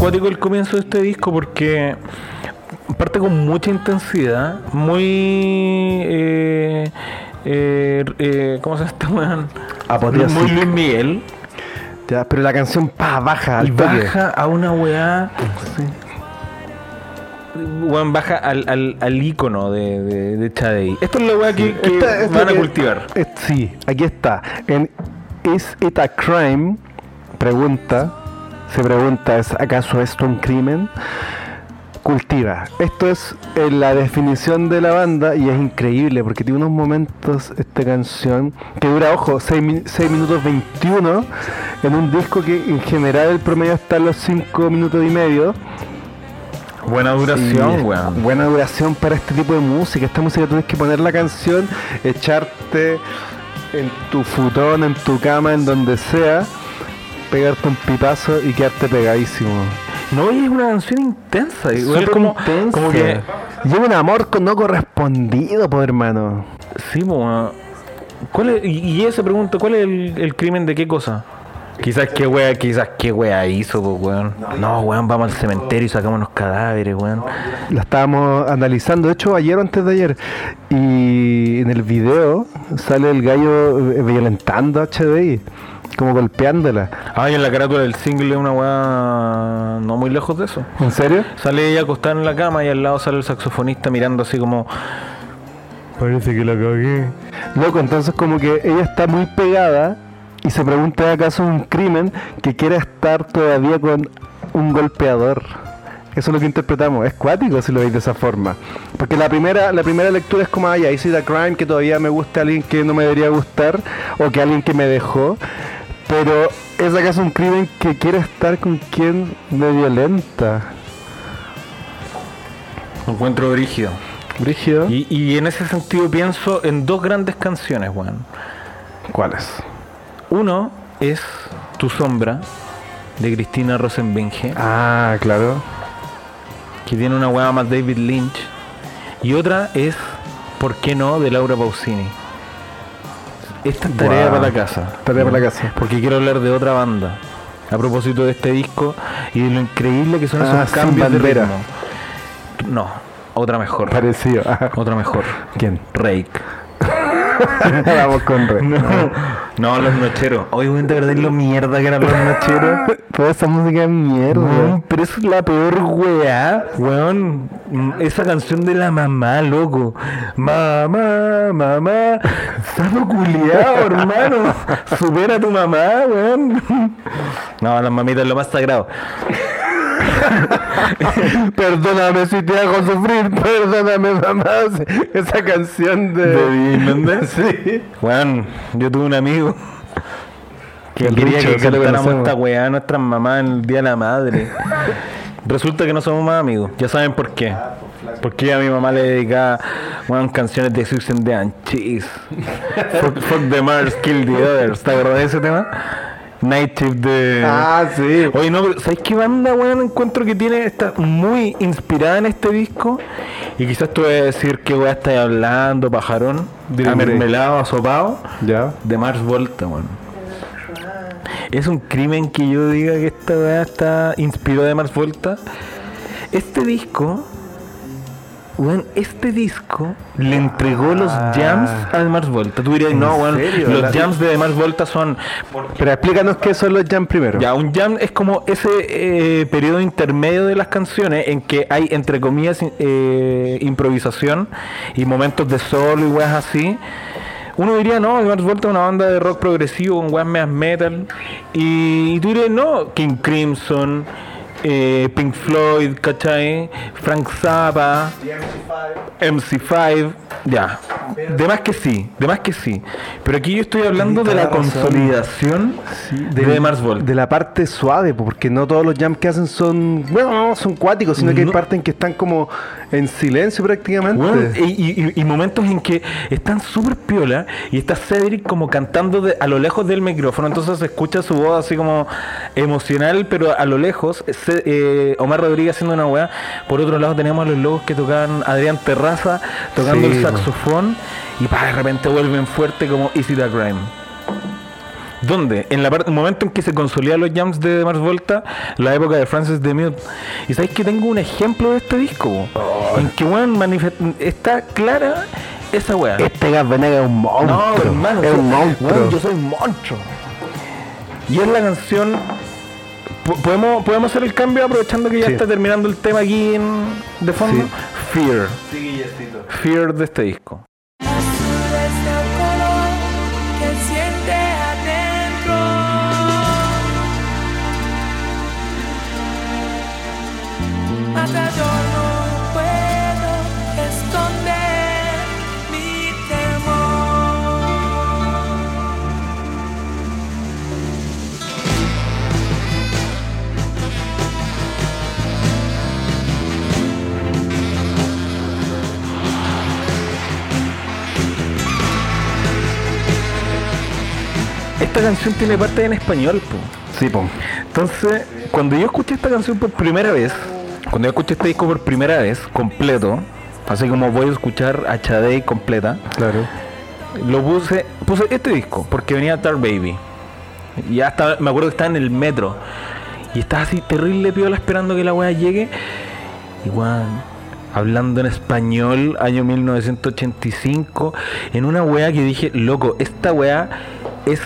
Acuático el comienzo de este disco porque parte con mucha intensidad, muy... Eh, eh, eh, ¿Cómo se llama? Apoteósico. Muy Luis Miguel. Ya, pero la canción pa, baja Y al toque. baja a una weá. Weón, baja al, al, al ícono de, de, de Chadey. Esto es la weá que, que Esta- esta van a que- cultivar. es- sí, aquí está. En Is it a crime? Pregunta. Se pregunta, ¿es acaso esto un crimen? Cultiva. Esto es eh, la definición de la banda y es increíble porque tiene unos momentos esta canción que dura, ojo, 6, minutos 21 en un disco que en general el promedio está en los 5 minutos y medio. Buena duración, weón. Buena duración para este tipo de música. Esta música tienes que poner la canción, echarte en tu futón, en tu cama, en donde sea, pegarte un pipazo y quedarte pegadísimo. No, y es una canción intensa. Como, intensa. como que. Lleva un amor no correspondido, pues hermano. Sí, po. ¿Cuál es, y, y ella se pregunta, ¿cuál es el, el crimen de qué cosa? Quizás qué wea, quizás qué wea hizo, pues, weón. No, weón, vamos al cementerio y sacamos los cadáveres, weón. La estábamos analizando, de hecho ayer o antes de ayer. Y en el video sale el gallo eh, violentando a HDI, como golpeándola. Ah, y en la carátula del single es una weá no muy lejos de eso. ¿En serio? Sale ella acostada en la cama y al lado sale el saxofonista mirando así como. Parece que la cagué. Loco, entonces como que ella está muy pegada y se pregunta acaso un crimen que quiere estar todavía con un golpeador. Eso es lo que interpretamos. Es cuático si lo veis de esa forma. Porque la primera, la primera lectura es como, ah, ya hice The Crime, que todavía me gusta alguien que no me debería gustar, o que alguien que me dejó. Pero es acaso un crimen que quiere estar con quien me violenta. Encuentro brígido. Brígido. Y, y en ese sentido pienso en dos grandes canciones, weón. ¿Cuáles? Uno es Tu sombra, de Cristina Rosenbinge, Ah, claro. que tiene una weá más David Lynch. Y otra es ¿por qué no? de Laura Pausini. Esta es tarea Wow. para la casa. Tarea para la casa. Porque quiero hablar de otra banda. A propósito de este disco y de lo increíble que son Ah, esos Sin cambios de ritmo. No, otra mejor. Parecido. Ajá. Otra mejor. ¿Quién? Rake. Con Rey. No, no, los nocheros. Hoy voy a ver lo mierda que eran los nocheros. Toda esa música es mierda. Pero eso es la peor weá, weón. Mm, Esa canción de la mamá, loco. Mamá, mamá. Sapo culiao, hermano. Supera a tu mamá, weón. No, las mamitas es lo más sagrado. Perdóname si te hago sufrir, perdóname mamá. Esa canción de... ¿De Disneyland? Sí. Weón, yo tuve un amigo que quería que cantáramos esta weá a nuestras mamás en el Día de la Madre. Resulta que no somos más amigos. Ya saben por qué. Porque a mi mamá le dedicaba canciones de Susan de Anchis. fuck, fuck the Mars, kill the others. ¿Te acuerdas de ese tema? Night Shift de. Ah, sí. Oye, no, pero ¿sabes qué banda, weón? Encuentro que tiene, está muy inspirada en este disco. Y quizás tú a decir que weá estás hablando, pajarón. Dile. mermelado, asopado. Ya. De Mars Volta, weón. Es un crimen que yo diga que esta weá está inspirada de Mars Volta. Este disco, weón, este disco le entregó los jams a Mars Volta. Tú dirías, no, weón, los La- jams de The Mars Volta son Pero explícanos qué son los jam primero. ya, un jam es como ese eh, periodo intermedio de las canciones en que hay, entre comillas, eh, improvisación y momentos de solo y weas así. Uno diría, no, Mars Volta es una banda de rock progresivo con weas meas metal. Y, tú dirías, no, King Crimson, eh, Pink Floyd, ¿cachai? Frank Zappa, MC5, ya. De más que sí, de más que sí. Pero aquí yo estoy hablando de la razón. consolidación de, del- Mars Volta. de la parte suave, po, porque no todos los jams que hacen son, bueno, no, son cuáticos, sino que hay partes en que están como en silencio prácticamente. Y, y- y momentos en que están súper piola y está Cedric como cantando de- a lo lejos del micrófono, entonces se escucha su voz así como emocional, pero a lo lejos, eh, Omar Rodríguez haciendo una weá. Por otro lado tenemos a los lobos que tocaban Adrián Terraza tocando Sí, el saxofón y pa, de repente vuelven fuerte como Easy the Crime. ¿Dónde? En la parte, el momento en que se consolidan los jams de Mars Volta, la época de Francis the Mute. Y sabéis que tengo un ejemplo de este disco, po, en que weón manifest- está clara esa weá. Este Gas Venegas es un monstruo. No, hermano, es un monstruo. weón, yo soy un monstruo. Y es la canción. po- ¿Podemos, podemos hacer el cambio aprovechando que ya Sí. está terminando el tema aquí en- de fondo? Sí. Fear. Fear de este disco. Esta canción tiene parte en español, po. Sí, po. Entonces, cuando yo escuché esta canción por primera vez, cuando yo escuché este disco por primera vez, completo, así como voy a escuchar a Chadey completa, Claro. lo puse, puse este disco, porque venía Tar Baby. Y ya estaba, me acuerdo que estaba en el metro. Y estaba así terrible piola esperando que la weá llegue. Igual, hablando en español, año 1985, en una weá que dije, loco, esta weá es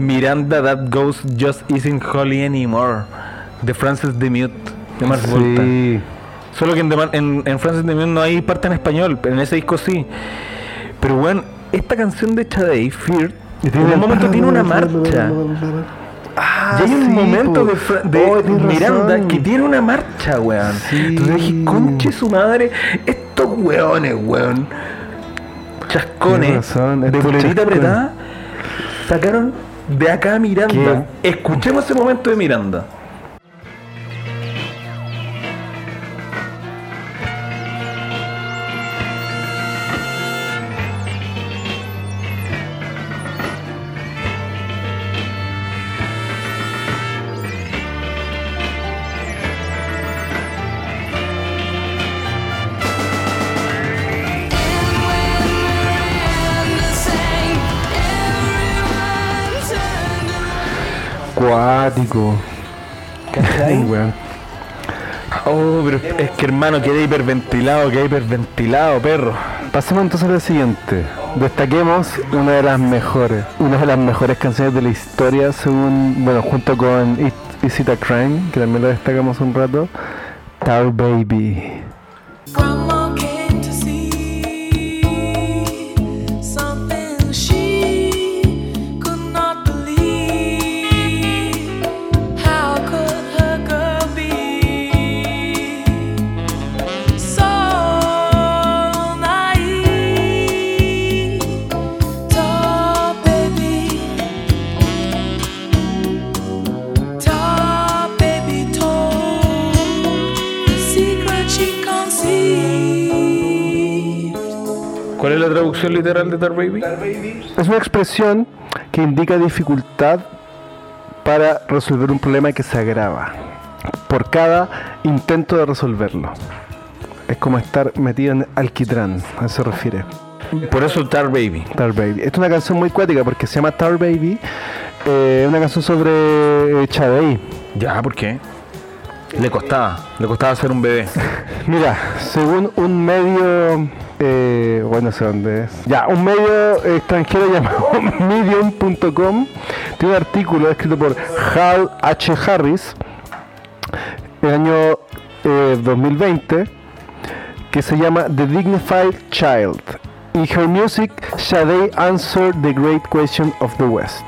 Miranda That Goes Just Isn't Holy Anymore, de Francis the Mute, de Mars Volta. Sí. Solo que en, en, en Francis the Mute no hay parte en español, pero en ese disco sí. Pero bueno, esta canción de Chadey, Fear, en un momento tiene una marcha. Ah, y hay un sí, momento po. de, de Oh, Miranda razón. que tiene una marcha, weón. Sí. Entonces dije, conche su madre, estos weones, weón. Chascones razón, de chascones. apretada sacaron de acá a Miranda. ¿Qué? Escuchemos ese momento de Miranda. Cuático. ¿Cachai? Weón. Oh, pero es que hermano, queda hiperventilado, queda hiperventilado, perro. Pasemos entonces a lo siguiente. Destaquemos una de las mejores, una de las mejores canciones de la historia, según, bueno, junto con It- Is It a Crime, que también lo destacamos un rato, Tar Baby. Traducción literal de Tar Baby? Es una expresión que indica dificultad para resolver un problema que se agrava por cada intento de resolverlo. Es como estar metido en alquitrán, a eso se refiere. Por eso Tar Baby. Tar Baby. Esta es una canción muy cuática porque se llama Tar Baby. eh, una canción sobre Chavey. Ya, ¿por qué? Le costaba, le costaba hacer un bebé. Mira, según un medio, eh, bueno, no sé dónde es. Ya, un medio extranjero llamado Medium.com tiene un artículo escrito por Hal H. Harris el año eh, 2020 que se llama The Dignified Child. In her music, Sade answered the great question of the West.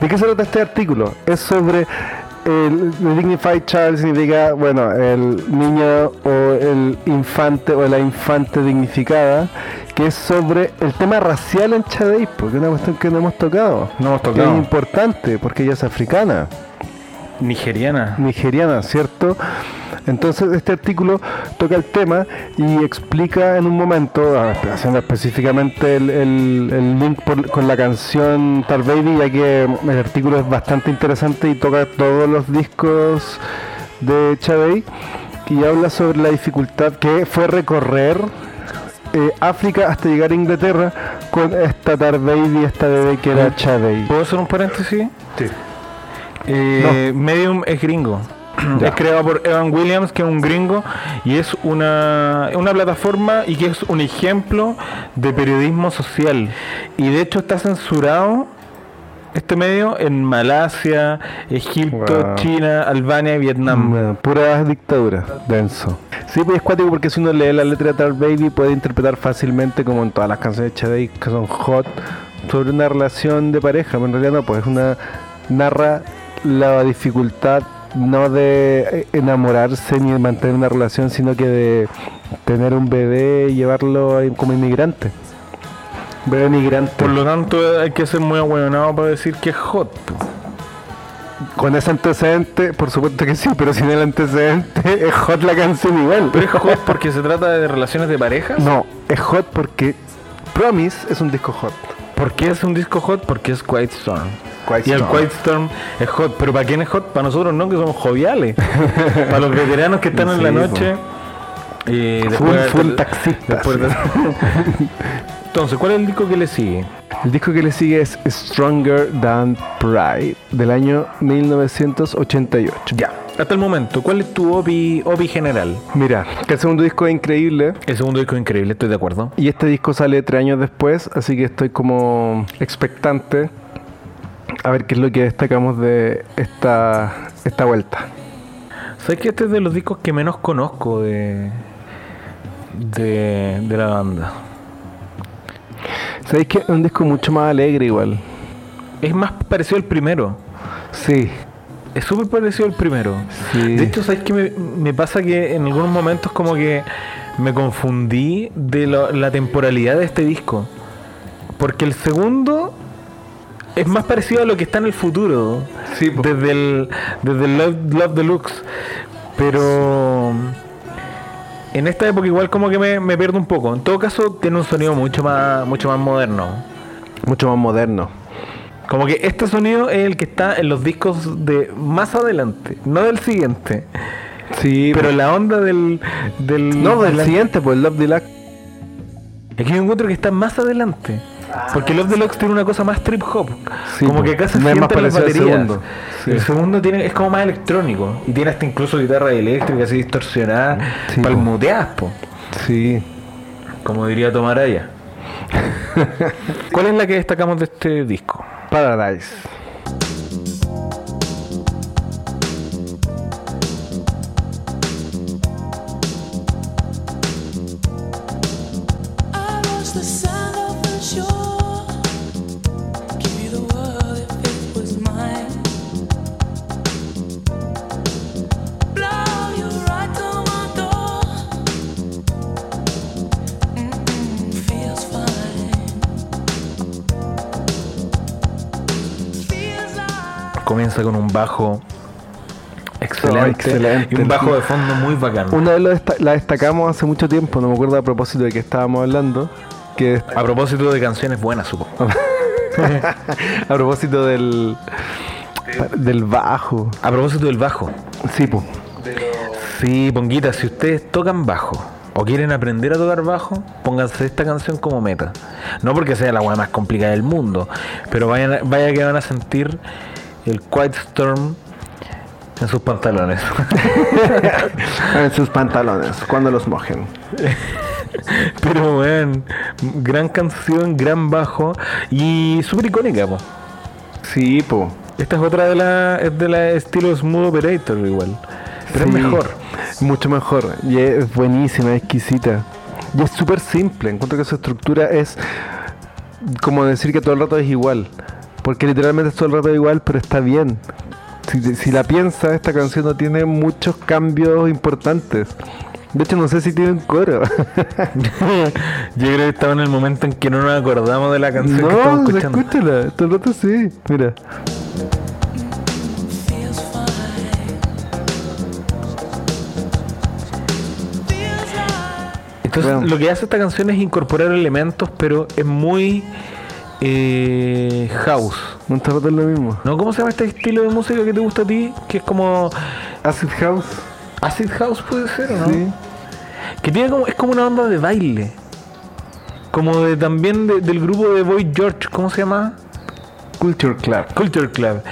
¿De qué se trata este artículo? Es sobre el, Dignified Child significa, bueno, el niño o el infante o la infante dignificada, que es sobre el tema racial en Chadei, porque es una cuestión que no hemos tocado. No hemos Que tocado. es importante, porque ella es africana, Nigeriana. nigeriana, ¿cierto? Entonces este artículo toca el tema y explica en un momento, ah, haciendo específicamente el, el- el link por- con la canción Tar Baby, ya que el artículo es bastante interesante y toca todos los discos de Chavey y habla sobre la dificultad que fue recorrer eh, África hasta llegar a Inglaterra con esta Tar Baby, esta bebé que era Chavey. ¿Puedo hacer un paréntesis? Sí. Eh, Medium es gringo. Ya. Es creado por Evan Williams, que es un gringo, y es una, una plataforma y que es un ejemplo de periodismo social. Y de hecho está censurado este medio en Malasia, Egipto, Wow. China, Albania y Vietnam. Mm, Pura dictadura, denso. Sí, pues es cuático porque si uno lee la letra de Tar Baby puede interpretar fácilmente, como en todas las canciones de Chadei que son hot, sobre una relación de pareja, pero en realidad no, pues es una narra la dificultad no de enamorarse ni de mantener una relación, sino que de tener un bebé y llevarlo como inmigrante. Bebé migrante. Por lo tanto, hay que ser muy ahueonado para decir que es hot. Con ese antecedente, por supuesto que sí, pero sin el antecedente es hot la canción igual. Pero es hot porque se trata de relaciones de parejas. No, es hot porque Promise es un disco hot. ¿Por qué es un disco hot? Porque es Quiet Storm. Quiet y el. Quiet Storm es hot. ¿Pero para quién es hot? Para nosotros no, que somos joviales. para los veteranos que están en la noche. Y Full, después- full después de- Entonces, ¿cuál es el disco que le sigue? El disco que le sigue es Stronger Than Pride del año 1988. Ya. Hasta el momento, ¿cuál es tu OPI, OPI general? Mira, que el segundo disco es increíble El segundo disco es increíble, estoy de acuerdo. y este disco sale tres años después, así que estoy como expectante a ver qué es lo que destacamos de esta, esta vuelta. ¿Sabes que este es de los discos que menos conozco de, de, de la banda? ¿Sabéis que es un disco mucho más alegre igual? Es más parecido al primero. Sí, Es súper parecido al primero. Sí. De hecho, ¿sabes qué me, me pasa? Que en algunos momentos como que me confundí de lo- la temporalidad de este disco. Porque el segundo es más parecido a lo que está en el futuro. Sí, desde el, desde el Love, Love Deluxe. Pero en esta época igual como que me, me pierdo un poco. En todo caso, tiene un sonido mucho más, mucho más moderno. mucho más moderno. Como que este sonido es el que está en los discos de más adelante, no del siguiente. Sí, Pero la onda del. del no, de del siguiente, pues Love Deluxe. Es que yo encuentro que está más adelante. Porque Love Deluxe tiene una cosa más trip hop. Sí, como que acá se sienten las baterías. segundo. Sí. El segundo tiene, es como más electrónico. Y tiene hasta incluso guitarra eléctrica así distorsionada. Sí, po. palmuteadas, po. Sí. Como diría Tomaraya. ¿Cuál es la que destacamos de este disco? Paradise. The Comienza con un bajo excelente, Oh, excelente. y un bajo de fondo muy bacán. Una vez desta- la destacamos hace mucho tiempo, no me acuerdo a propósito de que estábamos hablando. Que A propósito de canciones buenas, supongo. a propósito del del bajo. A propósito del bajo. Sí, po. Sí, Ponguita, si ustedes tocan bajo o quieren aprender a tocar bajo, pónganse esta canción como meta. No porque sea la weá más complicada del mundo, pero vayan, vaya que van a sentir el Quiet Storm en sus pantalones. En sus pantalones, cuando los mojen. pero weón, gran canción, gran bajo y súper icónica, po. Sí, po. Esta es otra de la, es de la estilo Smooth Operator igual. Pero Sí, es mejor. Mucho mejor. Y es buenísima, exquisita. Y es súper simple. Encuentro que su estructura es como decir que todo el rato es igual. Porque literalmente es todo el rato igual, pero está bien. Si, si la piensas, esta canción no tiene muchos cambios importantes. De hecho, no sé si tiene un coro. Yo creo que estaba en el momento en que no nos acordamos de la canción que estamos escuchando. escúchala. Todo el rato sí. Mira. Entonces, Bueno. lo que hace esta canción es incorporar elementos, pero es muy eh, house. Un rato es lo mismo. ¿No? ¿Cómo se llama este estilo de música que te gusta a ti? Que es como Acid House. acid house puede ser, ¿o ¿no? Sí. Que tiene como es como una onda de baile. Como de también de- del grupo de Boy George, ¿cómo se llama? Culture Club. Culture Club.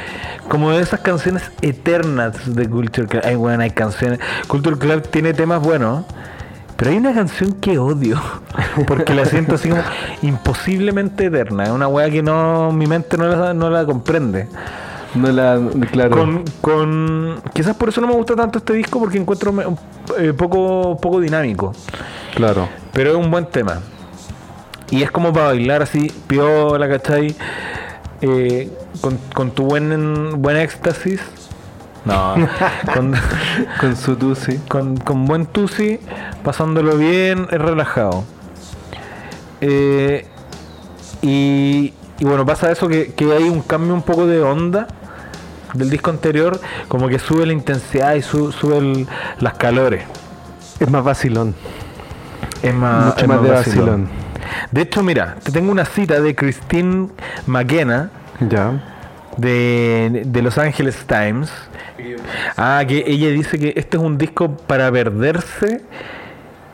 Como de esas canciones eternas de Culture Club. Ay, bueno, hay canciones. Culture Club tiene temas buenos. Pero hay una canción que odio. Porque la siento así como imposiblemente eterna. Es una wea que no. Mi mente no la, no la comprende. No la. Claro. Con, con. Quizás por eso no me gusta tanto este disco. Porque encuentro eh, poco, poco dinámico. Claro. Pero es un buen tema. Y es como para bailar así, piola, ¿cachai? Eh, con, con tu buen, buen éxtasis. No, con, Con su tusi. con, con buen tusi, pasándolo bien, es relajado. Eh, y, y bueno, pasa eso que, que hay un cambio un poco de onda del disco anterior, como que sube la intensidad y su- sube el- las calores. Es más vacilón. Es más, Mucho es más de vacilón. vacilón. De hecho, mira, te tengo una cita de Christine McKenna Ya. De, de Los Angeles Times. Ah, que ella dice que este es un disco para perderse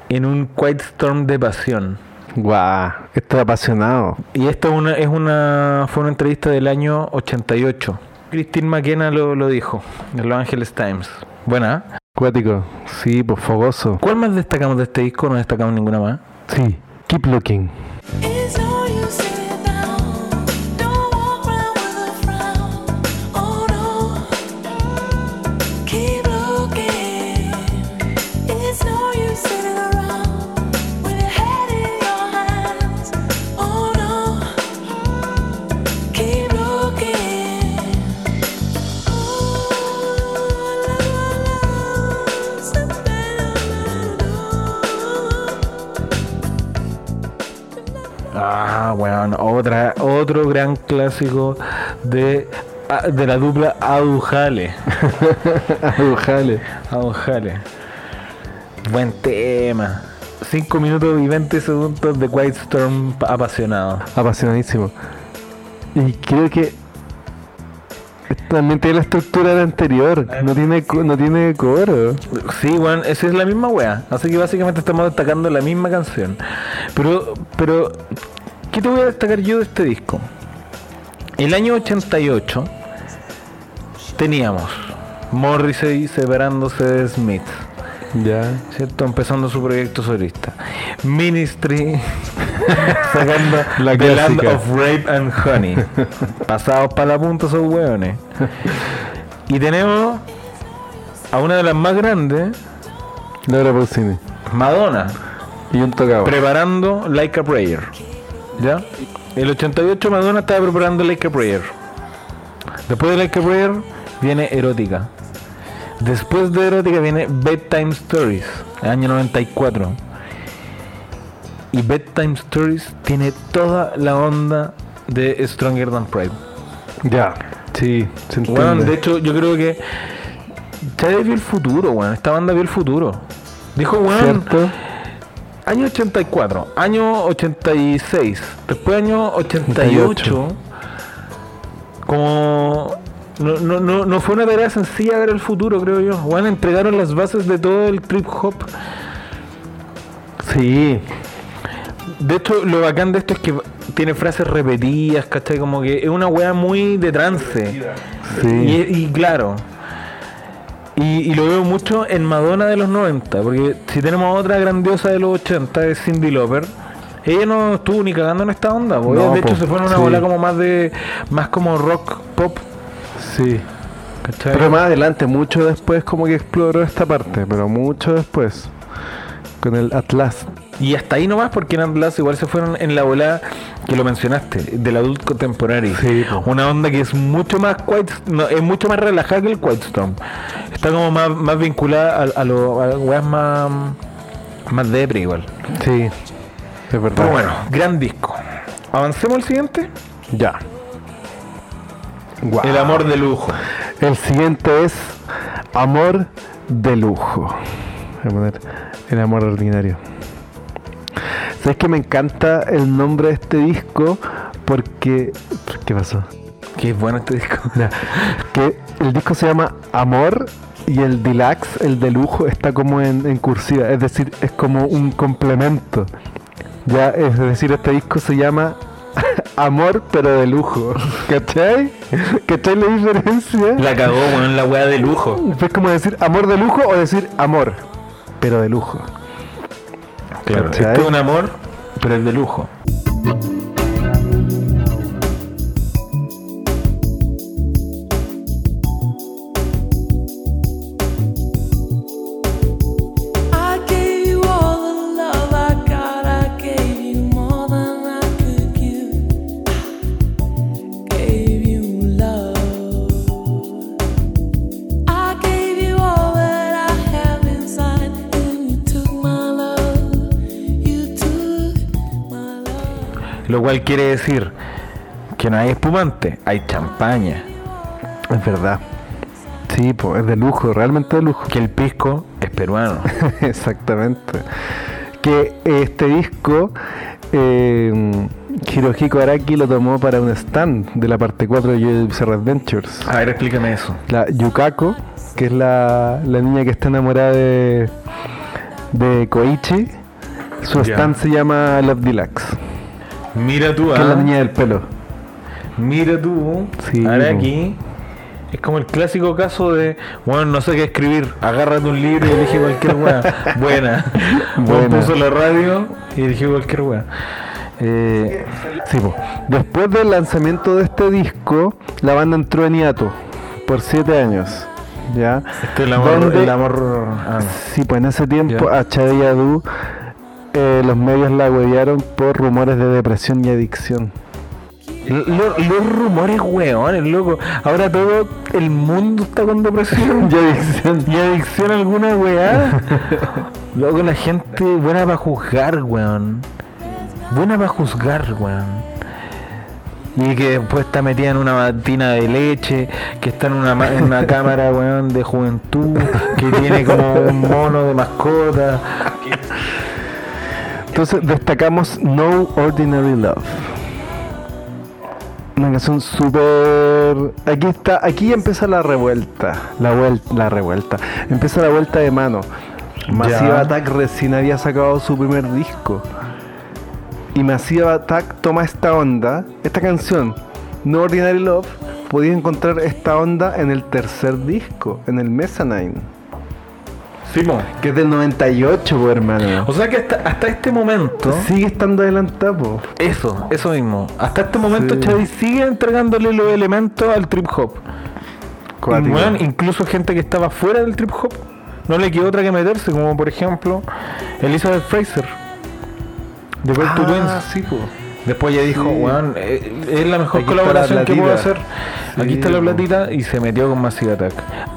en un quiet storm de pasión. Guau. Estoy apasionado. Y esto es una, es una, fue una entrevista del año 88. Christine McKenna lo, lo dijo de Los Angeles Times. Buena. ¿eh? Cuático. Sí, pues fogoso. ¿Cuál más destacamos de este disco? No destacamos ninguna más. Sí. Keep looking. Otra, otro gran clásico de, ah, de la dupla Aujale. Ojale. Aujale. Buen tema. 5 minutos y 20 segundos de Quiet Storm apasionado. Apasionadísimo. Y creo que también tiene la estructura del anterior. No tiene, no tiene coro. Sí, bueno, esa es la misma wea. Así que básicamente estamos destacando la misma canción. Pero, pero ¿Qué te voy a destacar yo de este disco? El año 88 teníamos Morrissey separándose de Smith, Ya. ¿cierto? Empezando su proyecto solista. Ministry sacando La The Land of Rape and Honey. Pasados para la punta esos hueones. Y tenemos a una de las más grandes, Laura Pausini. Madonna, Y un tocado. preparando Like a Prayer. ¿Ya? El 88 Madonna estaba preparando Like a Prayer. Después de Like a Prayer viene Erótica. Después de Erótica viene Bedtime Stories, año 94. Y Bedtime Stories tiene toda la onda de Stronger Than Pride. Ya. Sí, se entiende. Weón, de hecho, yo creo que Chávez vio el futuro, weón. Esta banda vio el futuro. Dijo, weón, ¿Cierto? Año 84, año 86, después año 88, como no, no, no, no fue una tarea sencilla ver el futuro, creo yo. Juan entregaron las bases de todo el trip hop. Sí. De hecho, lo bacán de esto es que tiene frases repetidas, ¿cachai? Como que es una weá muy de trance. Sí. Y, y claro. Y, y lo veo mucho en Madonna de los 90, porque si tenemos otra grandiosa de los 80, es Cindy Lauper. Ella no estuvo ni cagando en esta onda, porque No, de hecho se fue en una sí. bola como más de más como rock pop, Sí. ¿cachai? Pero más adelante, mucho después, como que exploró esta parte, pero mucho después. Con el Atlas. Y hasta ahí nomás, porque en Atlas igual se fueron en la bola que lo mencionaste, del adult contemporary. Sí. Una onda que es mucho más quiet, no, es mucho más relajada que el Quiet Storm. Está como más, más vinculada a, a lo a weas más, más depre igual. Sí. Es verdad. Pero bueno, gran disco. Avancemos al siguiente. Ya. El amor de lujo. El siguiente es Amor de lujo. Voy a poner el amor ordinario. ¿Sabes que me encanta el nombre de este disco? Porque. ¿Qué pasó? Qué bueno este disco. Que el disco se llama Amor y el deluxe, el de lujo, está como en, en cursiva, es decir, es como un complemento. Ya, es decir, este disco se llama Amor pero de lujo. ¿Cachai? ¿Cachai la diferencia? La cagó, weón, la wea de lujo. Es como decir amor de lujo o decir amor, pero de lujo. Claro, este es un amor, pero es de lujo. Quiere decir que no hay espumante, hay champaña. Es verdad. Sí, pues es de lujo, realmente de lujo. Que el pisco es peruano. Exactamente. Que este disco, eh, Hirohiko Araki lo tomó para un stand de la parte 4 de Bizarre Adventures. A ver, explícame eso. La Yukako, que es la, la niña que está enamorada de, de Koichi, su stand se llama Love Deluxe, Mira tú, que es la ah. niña del pelo. Mira tú. Sí, aquí es como el clásico caso de, bueno, no sé qué escribir, agárrate un libro y elige cualquier weá. Buena. Bueno, Buena. puso la radio y eligió cualquier weá. Eh, Sí, po. Después del lanzamiento de este disco, la banda entró en hiato por 7 años. ¿Ya? este es el amor. El amor ah, no. Sí, pues en ese tiempo Ya. a Chade Yadu eh, los medios la huevearon por rumores de depresión y adicción. Lo- lo- los rumores, weones, loco. Ahora todo el mundo está con depresión. Y adicción. y adicción alguna weá. Luego la gente buena para juzgar, weón. Buena para juzgar, weón. Y que después está metida en una batina de leche, que está en una, en una cámara, weón, de juventud, que tiene como un mono de mascota. Entonces destacamos No Ordinary Love. Una canción súper... Aquí está, aquí empieza la revuelta. La vuelta, la revuelta. Empieza la vuelta de mano. Massive Ya. Attack recién había sacado su primer disco. Y Massive Attack toma esta onda, esta canción, No Ordinary Love, podéis encontrar esta onda en el tercer disco, en el Mezzanine, Sí, que es del 98, po, hermano. O sea que hasta, hasta este momento, Sigue estando adelantado, po. eso, eso mismo. Hasta este momento Sí. Sigue entregándole los elementos al trip hop. Y, incluso gente que estaba fuera del trip hop no le quedó otra que meterse, como por ejemplo Elizabeth Fraser de Twins. Ah, sí, po. Después ya dijo, weón, eh, es la mejor Aquí colaboración la que puedo hacer. Aquí está la platita y se metió con Massive Attack.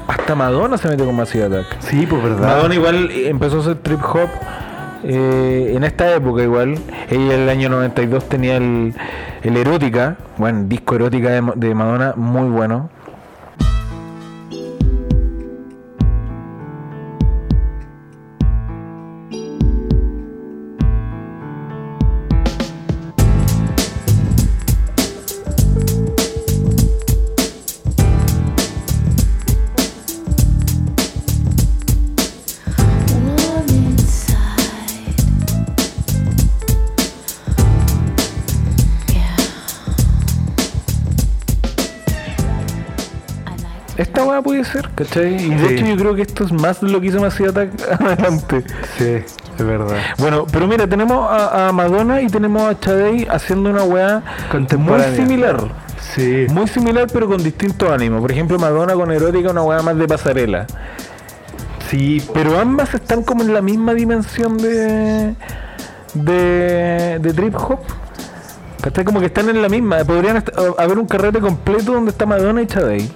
Hasta Madonna se metió con Massive Attack. Sí, pues verdad. Madonna igual empezó a hacer trip hop eh, en esta época igual. Ella en el año 92 tenía el, el Erótica, bueno, disco Erótica de Madonna, muy bueno. Ser, ¿cachai? Y de Sí. hecho yo creo que esto es más de lo que hizo Massive Attack adelante. Sí, es verdad. Bueno, pero mira, tenemos a, a Madonna y tenemos a Chadey haciendo una weá muy similar. Sí. Muy similar pero con distintos ánimos. Por ejemplo, Madonna con erótica, una weá más de pasarela. Sí, Pero ambas están como en la misma dimensión de. de. de trip hop. ¿Cachai? Como que están en la misma. Podrían haber un carrete completo donde está Madonna y Chadey.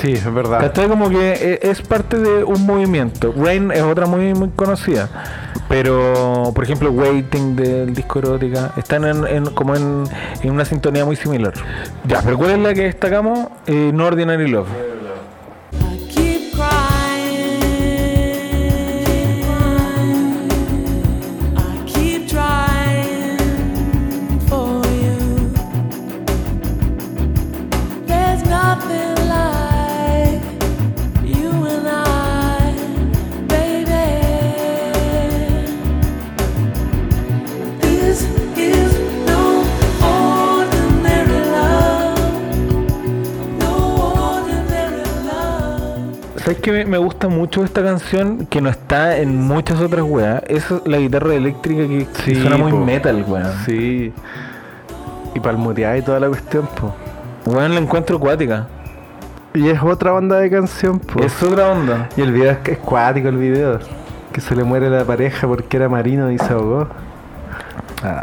Sí, es verdad. ¿Cachai? Como que e- es parte de un movimiento. Rain es otra muy, muy conocida. Pero, por ejemplo, Waiting del disco erótica están en, en- como en, en una sintonía muy similar. Ya, pero ¿cuál es la que destacamos? Eh, no Ordinary Love. Me, me gusta mucho esta canción que no está en muchas otras weas? Es la guitarra eléctrica que, Sí, suena muy po. metal, weón. Sí. Y palmuteada y toda la cuestión, po. Weón, la encuentro acuática. Y es otra banda de canción, po. Es otra onda. Y el video es, es cuático el video. Que se le muere la pareja porque era marino y se ahogó.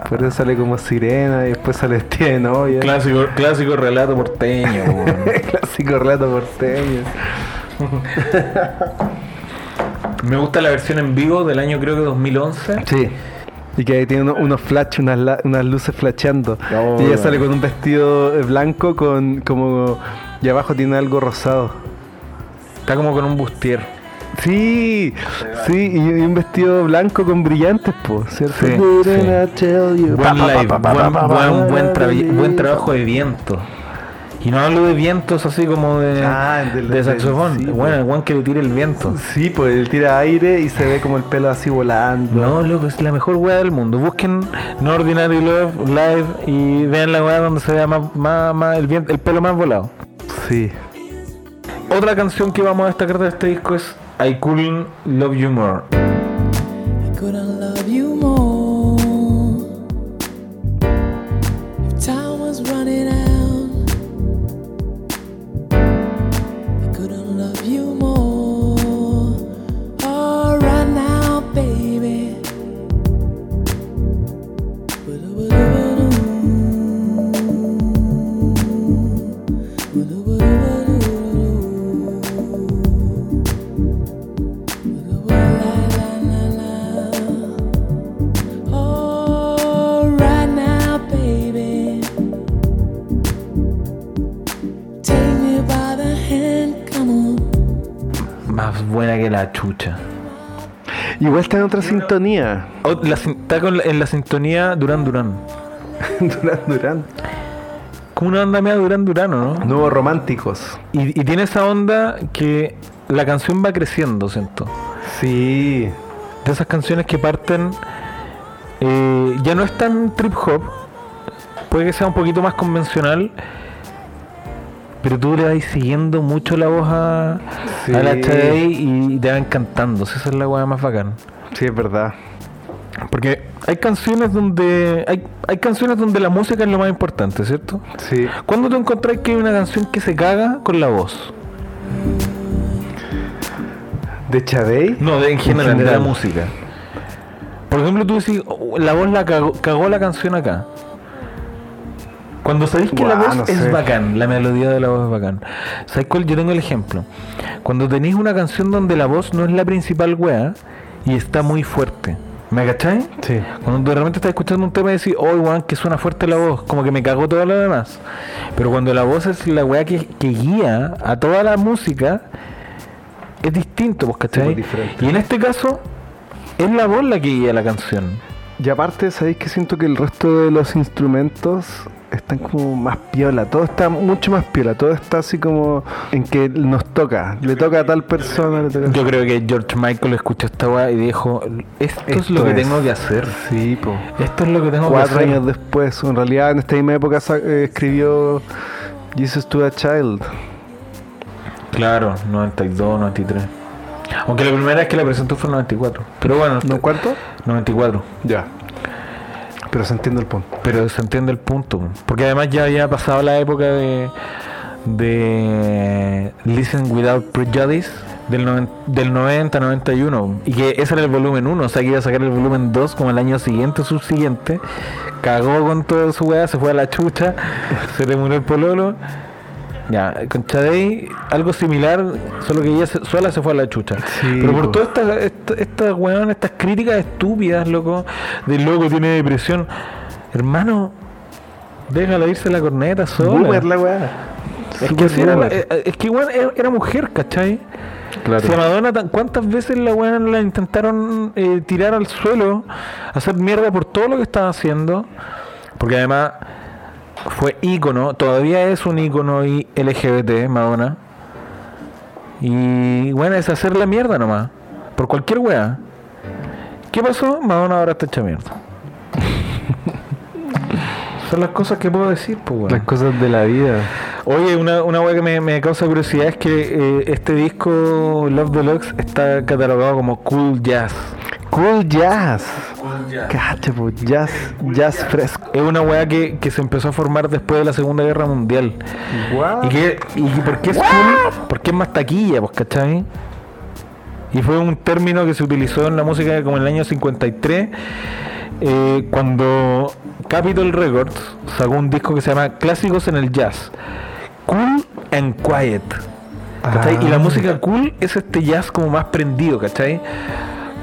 Por eso sale como sirena y después sale vestida de novia. Clásico, clásico relato porteño. Clásico relato porteño. Me gusta la versión en vivo del año creo que 2011. Sí. Y que ahí tiene uno- unos flash, unas, la- unas luces flasheando. Oh, y ella sale con un vestido blanco con como... Y abajo tiene algo rosado. Está como con un bustier. Sí, sí, y, un vestido blanco con brillantes, po, ¿cierto? Sí, sí. Buen live, buen, buen, buen, tra- buen trabajo de viento. Y no hablo de vientos así como de, Ah, del- de del- saxofón. sí, bueno, el guan que le tire el viento. Sí, pues él tira aire y se ve como el pelo así volando. No, loco, es la mejor weá del mundo. Busquen No Ordinary Love Live y vean la weá donde se vea más, más, más el, vien- el pelo más volado. Sí. Otra canción que vamos a destacar de este disco es I Couldn't Love You More. I couldn't love la chucha. Igual está en otra sintonía. Oh, la está con la- en la sintonía Duran Duran. Durán Durán. Como una onda media Duran Duran, ¿o ¿no? Nuevos románticos. Y, y tiene esa onda que la canción va creciendo, siento. Sí. De esas canciones que parten eh, ya no es tan trip hop, puede que sea un poquito más convencional, pero tú le vas siguiendo mucho la voz a, Sí. a la HDI y te van cantando, esa es la weá más bacán. Sí, es verdad. Porque hay canciones donde hay, hay canciones donde la música es lo más importante, ¿cierto? Sí. ¿Cuándo te encontrás que hay una canción que se caga con la voz? ¿De Chadey? No, de, en general, de la música. Por ejemplo, tú decís, "Oh, la voz la cagó, cagó la canción acá. Cuando sabéis que la voz no es sé. bacán, la melodía de la voz es bacán. ¿Sabéis cuál? Yo tengo el ejemplo. Cuando tenéis una canción donde la voz no es la principal wea y está muy fuerte. ¿Me cacháis? Sí. Cuando de repente estás escuchando un tema y decís, oh, weón, que suena fuerte la voz, como que me cagó todo lo demás. Pero cuando la voz es la weá que, que guía a toda la música, es distinto, pues, ¿cachai? diferente. y en este caso, es la voz la que guía la canción. Y aparte, ¿sabéis que siento que el resto de los instrumentos están como más piola? Todo está mucho más piola. Todo está así como en que nos toca. Le toca a tal persona. Le toca... Yo creo que George Michael escuchó esta weá y dijo, esto, es lo que es. tengo que hacer. Sí, po. Esto es lo que tengo Cuatro que hacer. años después. En realidad, en esta misma época eh, escribió Jesus to a Child. Claro, 92, 93. Aunque la primera vez que la presentó fue en 94. Pero bueno, ¿No cuánto? 94. Ya. Pero se entiende el punto. Pero se entiende el punto. Porque además ya había pasado la época de, de Listen Without Prejudice del, noven- del 90, 91. Y que ese era el volumen 1. O sea que iba a sacar el volumen 2 como el año siguiente, subsiguiente. Cagó con toda su weá, se fue a la chucha. se le murió el pololo. Ya, con Chadey algo similar, solo que ella se- sola se fue a la chucha. Sí, Pero por po. todas estas esta, esta, estas críticas estúpidas, loco, del loco tiene depresión. Hermano, déjala irse la corneta sola. Boomer la weá. es, que era, eh, eh, es que igual era, era mujer, ¿cachai? Claro. Si a Madonna, ¿cuántas veces la weón la intentaron eh, tirar al suelo, hacer mierda por todo lo que estaba haciendo? Porque además fue ícono, todavía es un ícono y LGBT, Madonna. Y bueno, es hacer la mierda nomás, por cualquier wea. ¿Qué pasó? Madonna ahora está hecha mierda. Son las cosas que puedo decir, pues. Las cosas de la vida. Oye, una, una weá que me, me causa curiosidad es que eh, este disco Love Deluxe está catalogado como cool jazz. Cool jazz. Cacha, po, jazz, jazz fresco. Es una weá que, que se empezó a formar después de la Segunda Guerra Mundial. ¿Y, que, y por qué es cool? Porque es más taquilla, pues, ¿cachai? Y fue un término que se utilizó en la música como en el año 53, eh, cuando Capitol Records sacó un disco que se llama Clásicos en el Jazz. Cool and Quiet. ¿cachai? Y la Ah. música cool es este jazz como más prendido, ¿cachai?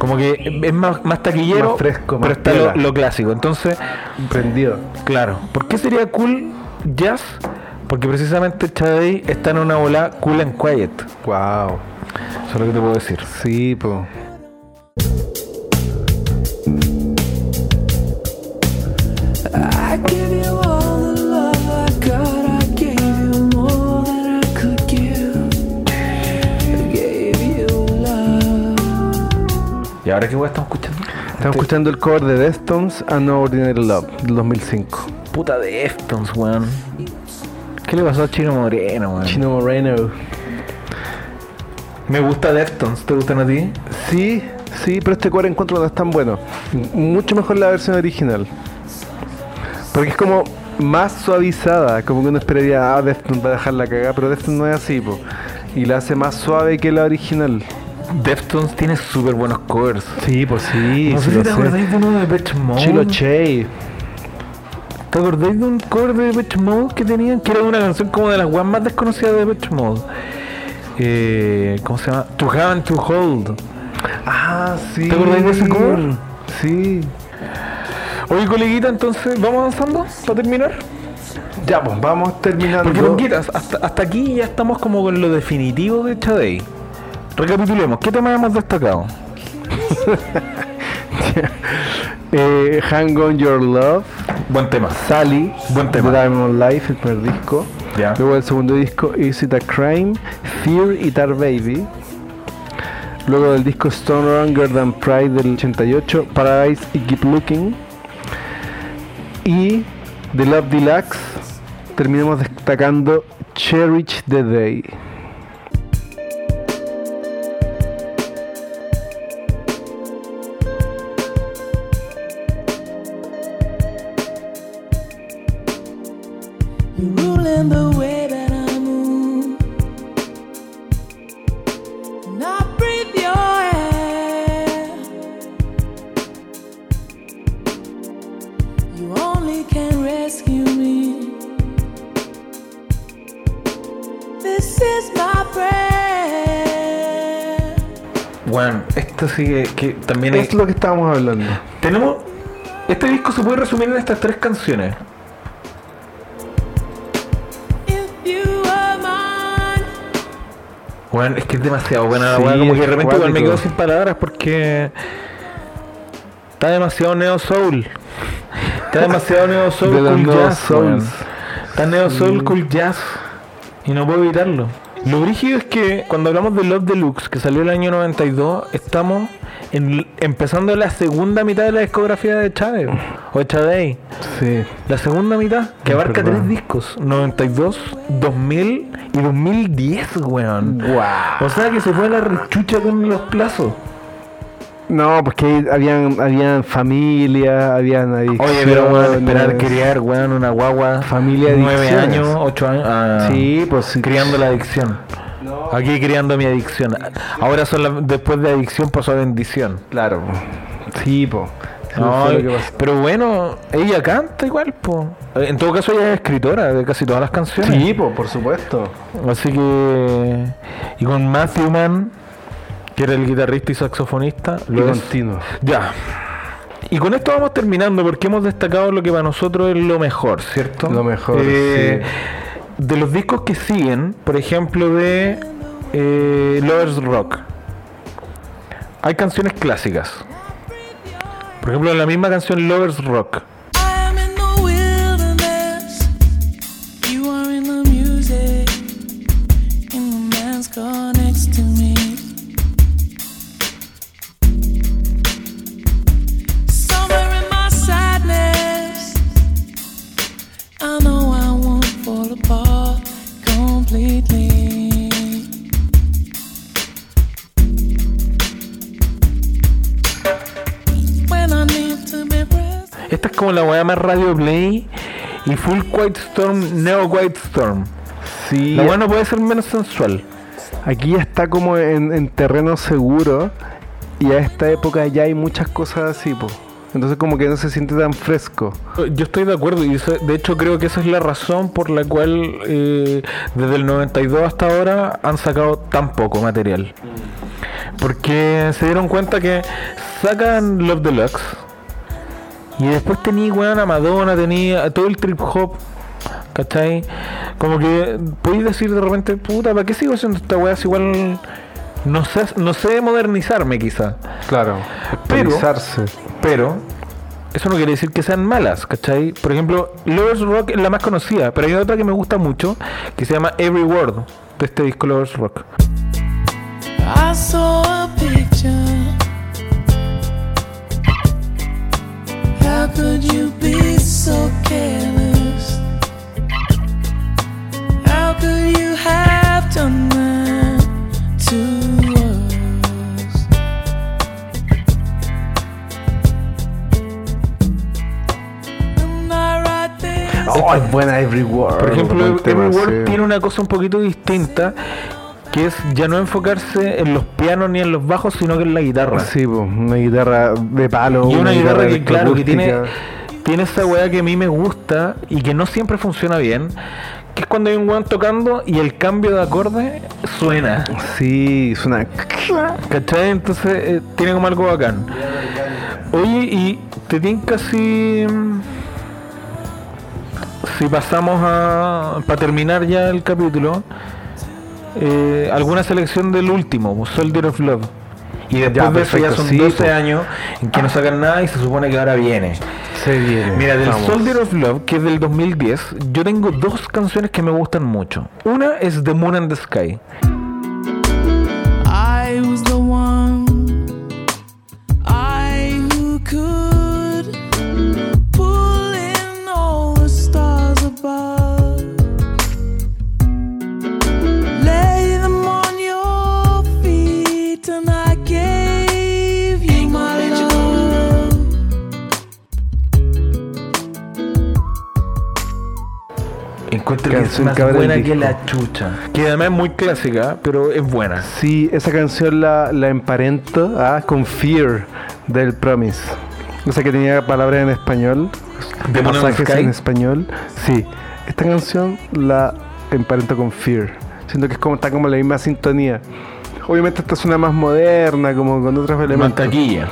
Como que es más, más taquillero, Más fresco, pero está lo, clásico. Entonces, Prendido. Claro. ¿Por qué sería cool jazz? Porque precisamente Chadey está en una bola cool and quiet. Wow. Eso es lo que te puedo decir. Sí, po. I give you ahora qué weá estamos escuchando? Estamos escuchando el cover de Deftones and No Ordinary Love del 2005. Puta de Deftones, weón. ¿Qué le pasó a Chino Moreno, weón? Chino Moreno. Me gusta Deftones, ¿te gustan a ti? Sí, sí, pero este cover encuentro no es tan bueno. Mucho mejor la versión original. Porque es como más suavizada, como que uno esperaría, ah, Deftones va a dejar la cagada, pero Deftones no es así, po. Y la hace más suave que la original. Deftones tiene súper buenos covers. Sí, pues sí, no sé si te acordáis de uno de Depeche Mode. Chilo Che. ¿Te acordáis de un cover de Depeche Mode que tenían? Que era una canción como de las weas más desconocidas de Depeche Mode. Eh, ¿Cómo se llama? To Have and To Hold. Ah, sí. ¿Te acordáis de ese cover? Sí. Oye, coleguita, entonces, ¿vamos avanzando para terminar? Ya, pues vamos terminando. Porque, hasta, hasta aquí ya estamos como con lo definitivo de Chadey. Recapitulemos, ¿qué temas hemos destacado? Eh, Hang On Your Love, Buen tema. Sally, Buen tema. The Diamond Life, el primer disco. Luego el segundo disco, Is It a Crime, Fear y Tar Baby. Luego del disco Stronger Than Pride del 88, Paradise y Keep Looking. Y de Love Deluxe terminamos destacando Cherish the Day. Bueno, esto sí que, también es... Es lo que estábamos hablando. Tenemos... Este disco se puede resumir en estas tres canciones. If you were mine. Bueno, es que es demasiado buena la Sí, weá, como que de repente igual me quedo sin palabras porque está demasiado neo soul. Está demasiado neo soul De cool jazz. Está neo soul cool jazz. Y no puedo evitarlo. Lo brígido es que cuando hablamos de Love Deluxe, que salió el año 92, estamos en- empezando la segunda mitad de la discografía de Chávez. O de Chávez. Sí. La segunda mitad, que abarca tres discos, 92, 2000 y 2010, weón. Guau. O sea que se fue a la rechucha con los plazos. No, porque habían, habían familia, habían adicciones. Oye, pero weón, esperar criar, weón, una guagua, Familia de nueve años, ocho años, ah, Sí, pues criando la adicción. Aquí criando mi adicción. Ahora son la- después de adicción pasó a bendición. Claro. po. Sí, po. No, pero bueno, ella canta igual, po. En todo caso ella es escritora de casi todas las canciones. Sí, po, por supuesto. Así que. Y con Matthew Mann, que era el guitarrista y saxofonista. Y lo continuo. Ya. Y con esto vamos terminando porque hemos destacado lo que para nosotros es lo mejor, ¿cierto? Lo mejor, De los discos que siguen, por ejemplo, de eh, Lovers Rock, hay canciones clásicas. Por ejemplo, la misma canción Lovers Rock, la weá más radio play y full Quiet Storm, Neo Quiet Storm. Sí, La weá no puede ser menos sensual. aquí ya está como en, en terreno seguro y a esta época ya hay muchas cosas así, po. Entonces como que no se siente tan fresco. Yo estoy de acuerdo y de hecho creo que esa es la razón por la cual eh, desde el 92 hasta ahora han sacado tan poco material. Porque se dieron cuenta que sacan Love Deluxe y después tenía weón a Madonna, tenía todo el trip hop, ¿cachai? Como que podéis decir de repente, puta, ¿para qué sigo haciendo esta weá si igual no sé, no sé modernizarme quizá? Claro. Pero-. Pero eso no quiere decir que sean malas, ¿cachai? Por ejemplo, Lovers Rock es la más conocida, pero hay otra que me gusta mucho que se llama Every Word de este disco Lovers Rock. I saw so careless? How could you have done that to us? And I right there. Oh, es buena Every Word. Por ejemplo, Every Word sí. tiene una cosa un poquito distinta, que es ya no enfocarse en los pianos ni en los bajos, sino que en la guitarra. Sí, po, una guitarra de palo. Y una guitarra que, claro, que tiene. Tiene esa weá que a mí me gusta y que no siempre funciona bien. Que es cuando hay un weón tocando y el cambio de acorde suena. Sí, suena. ¿Cachai? Entonces eh, tiene como algo bacán. Oye, y te tinca si. Si pasamos a. Para terminar ya el capítulo. eh, alguna selección del último, Soldier of Love. Y después Ya, de eso ya son sí, 12 pues. años en que no sacan nada y se supone que ahora viene. Se viene. Mira, del Vamos. Soldier of Love, que es del 2010, yo tengo dos canciones que me gustan mucho. Una es The Moon and the Sky. Encuentro que es más buena que la chucha. Que además es muy clásica, pero es buena. Sí, esa canción la, la emparento ah, con Fear del Promise. O sea que tenía palabras en español, the pasajes en español. Sí, esta canción la emparento con Fear. Siento que es como está como la misma sintonía. Obviamente esta es una más moderna, como con otros elementos. Más taquilla.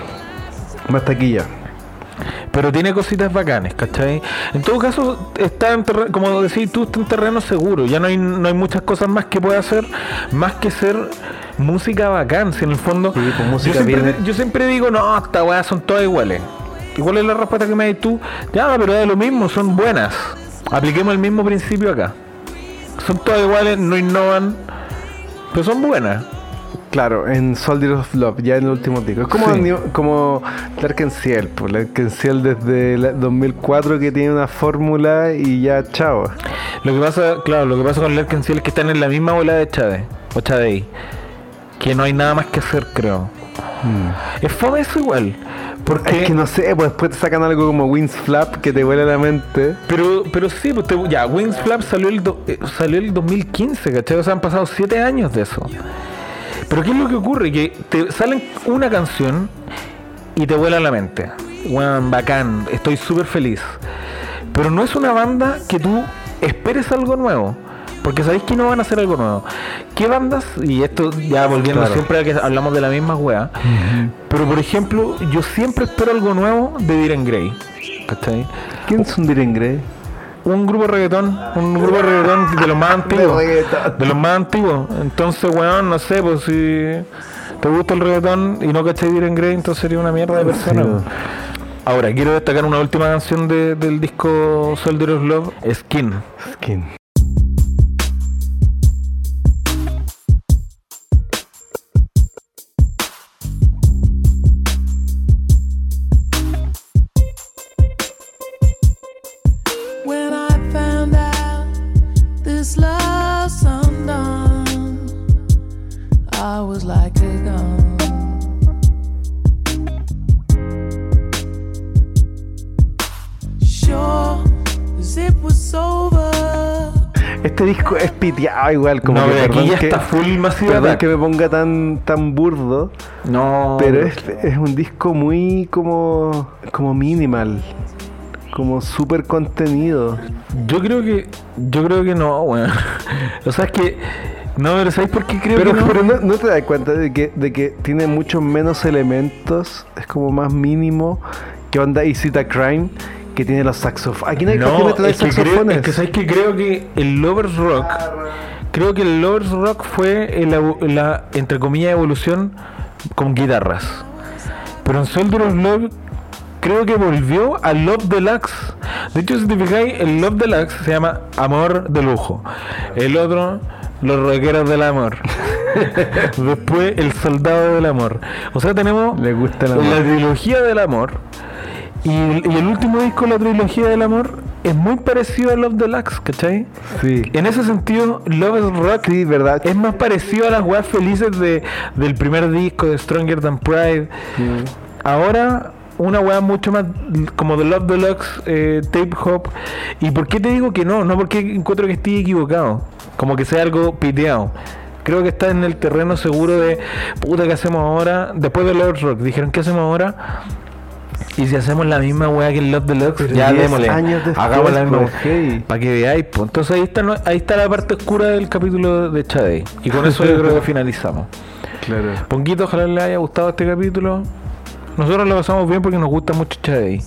Más taquilla. Pero tiene cositas bacanes, ¿cachai? En todo caso, está en terreno, como decís tú, está en terreno seguro. Ya no hay, no hay muchas cosas más que pueda hacer, más que ser música bacán. Si en el fondo. Sí, pues, música yo, siempre, bien- yo siempre digo, no, estas weas son todas iguales. Igual es la respuesta que me das tú. Ya, pero es lo mismo, son buenas. Apliquemos el mismo principio acá. Son todas iguales, no innovan, pero son buenas. Claro, en Soldier of Love, ya en el último disco. Es como, Sí. New- como Larkensiel, pues Larkensiel desde el 2004 que tiene una fórmula y ya chao. Lo que pasa, claro, lo que pasa con Ciel es que están en la misma bola de Chade, o Chadei. Que no hay nada más que hacer, creo. Es fome eso igual. Porque. Es que no sé, pues después te sacan algo como Wings Flap que te vuela la mente. Pero, pero sí, pues te- ya, Wings Flap salió el, do- eh, salió el 2015, ¿cachai? O sea, han pasado 7 años de eso. Pero ¿qué es lo que ocurre? Que te salen una canción y te vuela la mente. Weón, bacán, estoy súper feliz. Pero no es una banda que tú esperes algo nuevo. Porque sabéis que no van a hacer algo nuevo. ¿Qué bandas? Y esto ya volviendo Claro. siempre a que hablamos de la misma wea. Pero por ejemplo, yo siempre espero algo nuevo de Diren Grey. ¿Cachai? ¿Quién es un Diren Grey? Un grupo de reggaetón, un grupo de reggaetón de los más antiguos, de los más antiguos. Entonces, weón, no sé, pues si te gusta el reggaetón y no cachai Diren Grey, entonces sería una mierda de persona. Sí. Ahora, quiero destacar una última canción de- del disco Soldier of Love, Skin. Skin. Este disco es piteado igual, como no, que pero aquí perdón ya que, está full Massive perdón que me ponga tan, tan burdo, No, pero es, es un disco muy como, como minimal, como súper contenido. yo creo que yo creo que no, weón. o sea, es que no, pero ¿sabes por qué creo Pero, que no? pero no, no te das cuenta de que, de que tiene muchos menos elementos, es como más mínimo que onda Isita Crime, que tiene los saxofones. Aquí no hay No, canciones de es que, creo, es que sabes que creo que el Lovers Rock, creo que el Lovers Rock fue evo- la, entre comillas, evolución con guitarras. Pero en Soldier of Love creo que volvió a Love Deluxe. De hecho, si te fijáis, el Love Deluxe se llama Amor de Lujo. El otro, Los Rockeros del Amor. Después, El Soldado del Amor. O sea, tenemos Le gusta el amor. la trilogía del amor. Y el, y el último disco de la trilogía del amor es muy parecido a Love Deluxe, ¿cachai? Sí. En ese sentido, Love is Rock Sí, verdad. es más parecido a las weas felices de, del primer disco de Stronger Than Pride. Ahora, una wea mucho más como de Love Deluxe, eh, Tape Hop. ¿Y por qué te digo que no? No porque encuentro que estoy equivocado. Como que sea algo piteado. Creo que está en el terreno seguro de, puta, ¿qué hacemos ahora? Después de Love Rock, dijeron, ¿qué hacemos ahora? Y si hacemos la misma weá que el Love Deluxe, Pero ya 10 démosle. años después, Hagamos la misma pues, hey. Para que veáis, pues. Entonces ahí está, ahí está la parte oscura del capítulo de Chadey. Y con eso yo creo que finalizamos. Claro. Ponquito, ojalá les haya gustado este capítulo. Nosotros lo pasamos bien porque nos gusta mucho Chadey.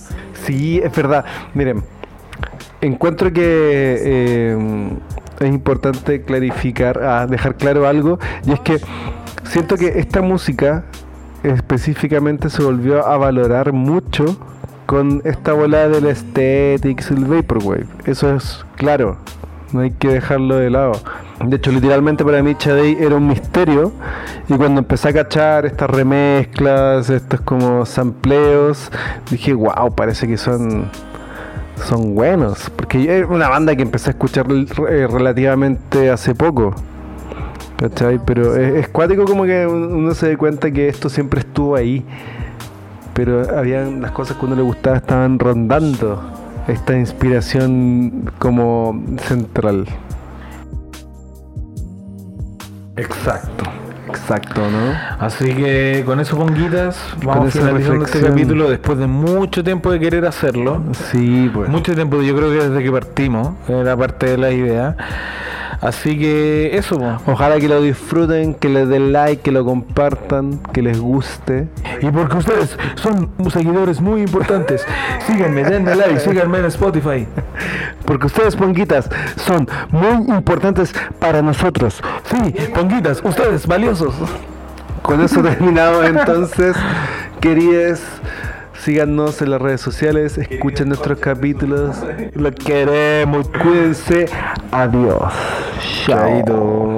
Sí, es verdad. Miren, encuentro que eh, es importante clarificar, ah, dejar claro algo, y es que siento que esta música específicamente se volvió a valorar mucho con esta bola del aesthetics y el vaporwave. Eso es claro, no hay que dejarlo de lado. De hecho, literalmente para mí Chadey era un misterio y cuando empecé a cachar estas remezclas, estos como sampleos, dije, wow, parece que son son buenos, porque era una banda que empecé a escuchar eh, relativamente hace poco. ¿Cachai? Pero es, es cuático como que un- uno se da cuenta que esto siempre estuvo ahí. Pero habían las cosas que a uno le gustaba estaban rondando esta inspiración como central. Exacto. Exacto, ¿no? Así que con eso, ponguitas, vamos esa finalizando este capítulo después de mucho tiempo de querer hacerlo. Sí, pues. Mucho tiempo, yo creo que desde que partimos, era parte de la idea. Así que eso, po. Ojalá que lo disfruten, que les den like, que lo compartan, que les guste. Y porque ustedes son seguidores muy importantes, síganme, denme like, síganme en Spotify. Porque ustedes, ponguitas, son muy importantes para nosotros. Sí, ponguitas, ustedes valiosos. Con eso terminamos entonces, queridos. Síganos en las redes sociales, escuchen nuestros capítulos. Los queremos. Cuídense. Adiós. Chao.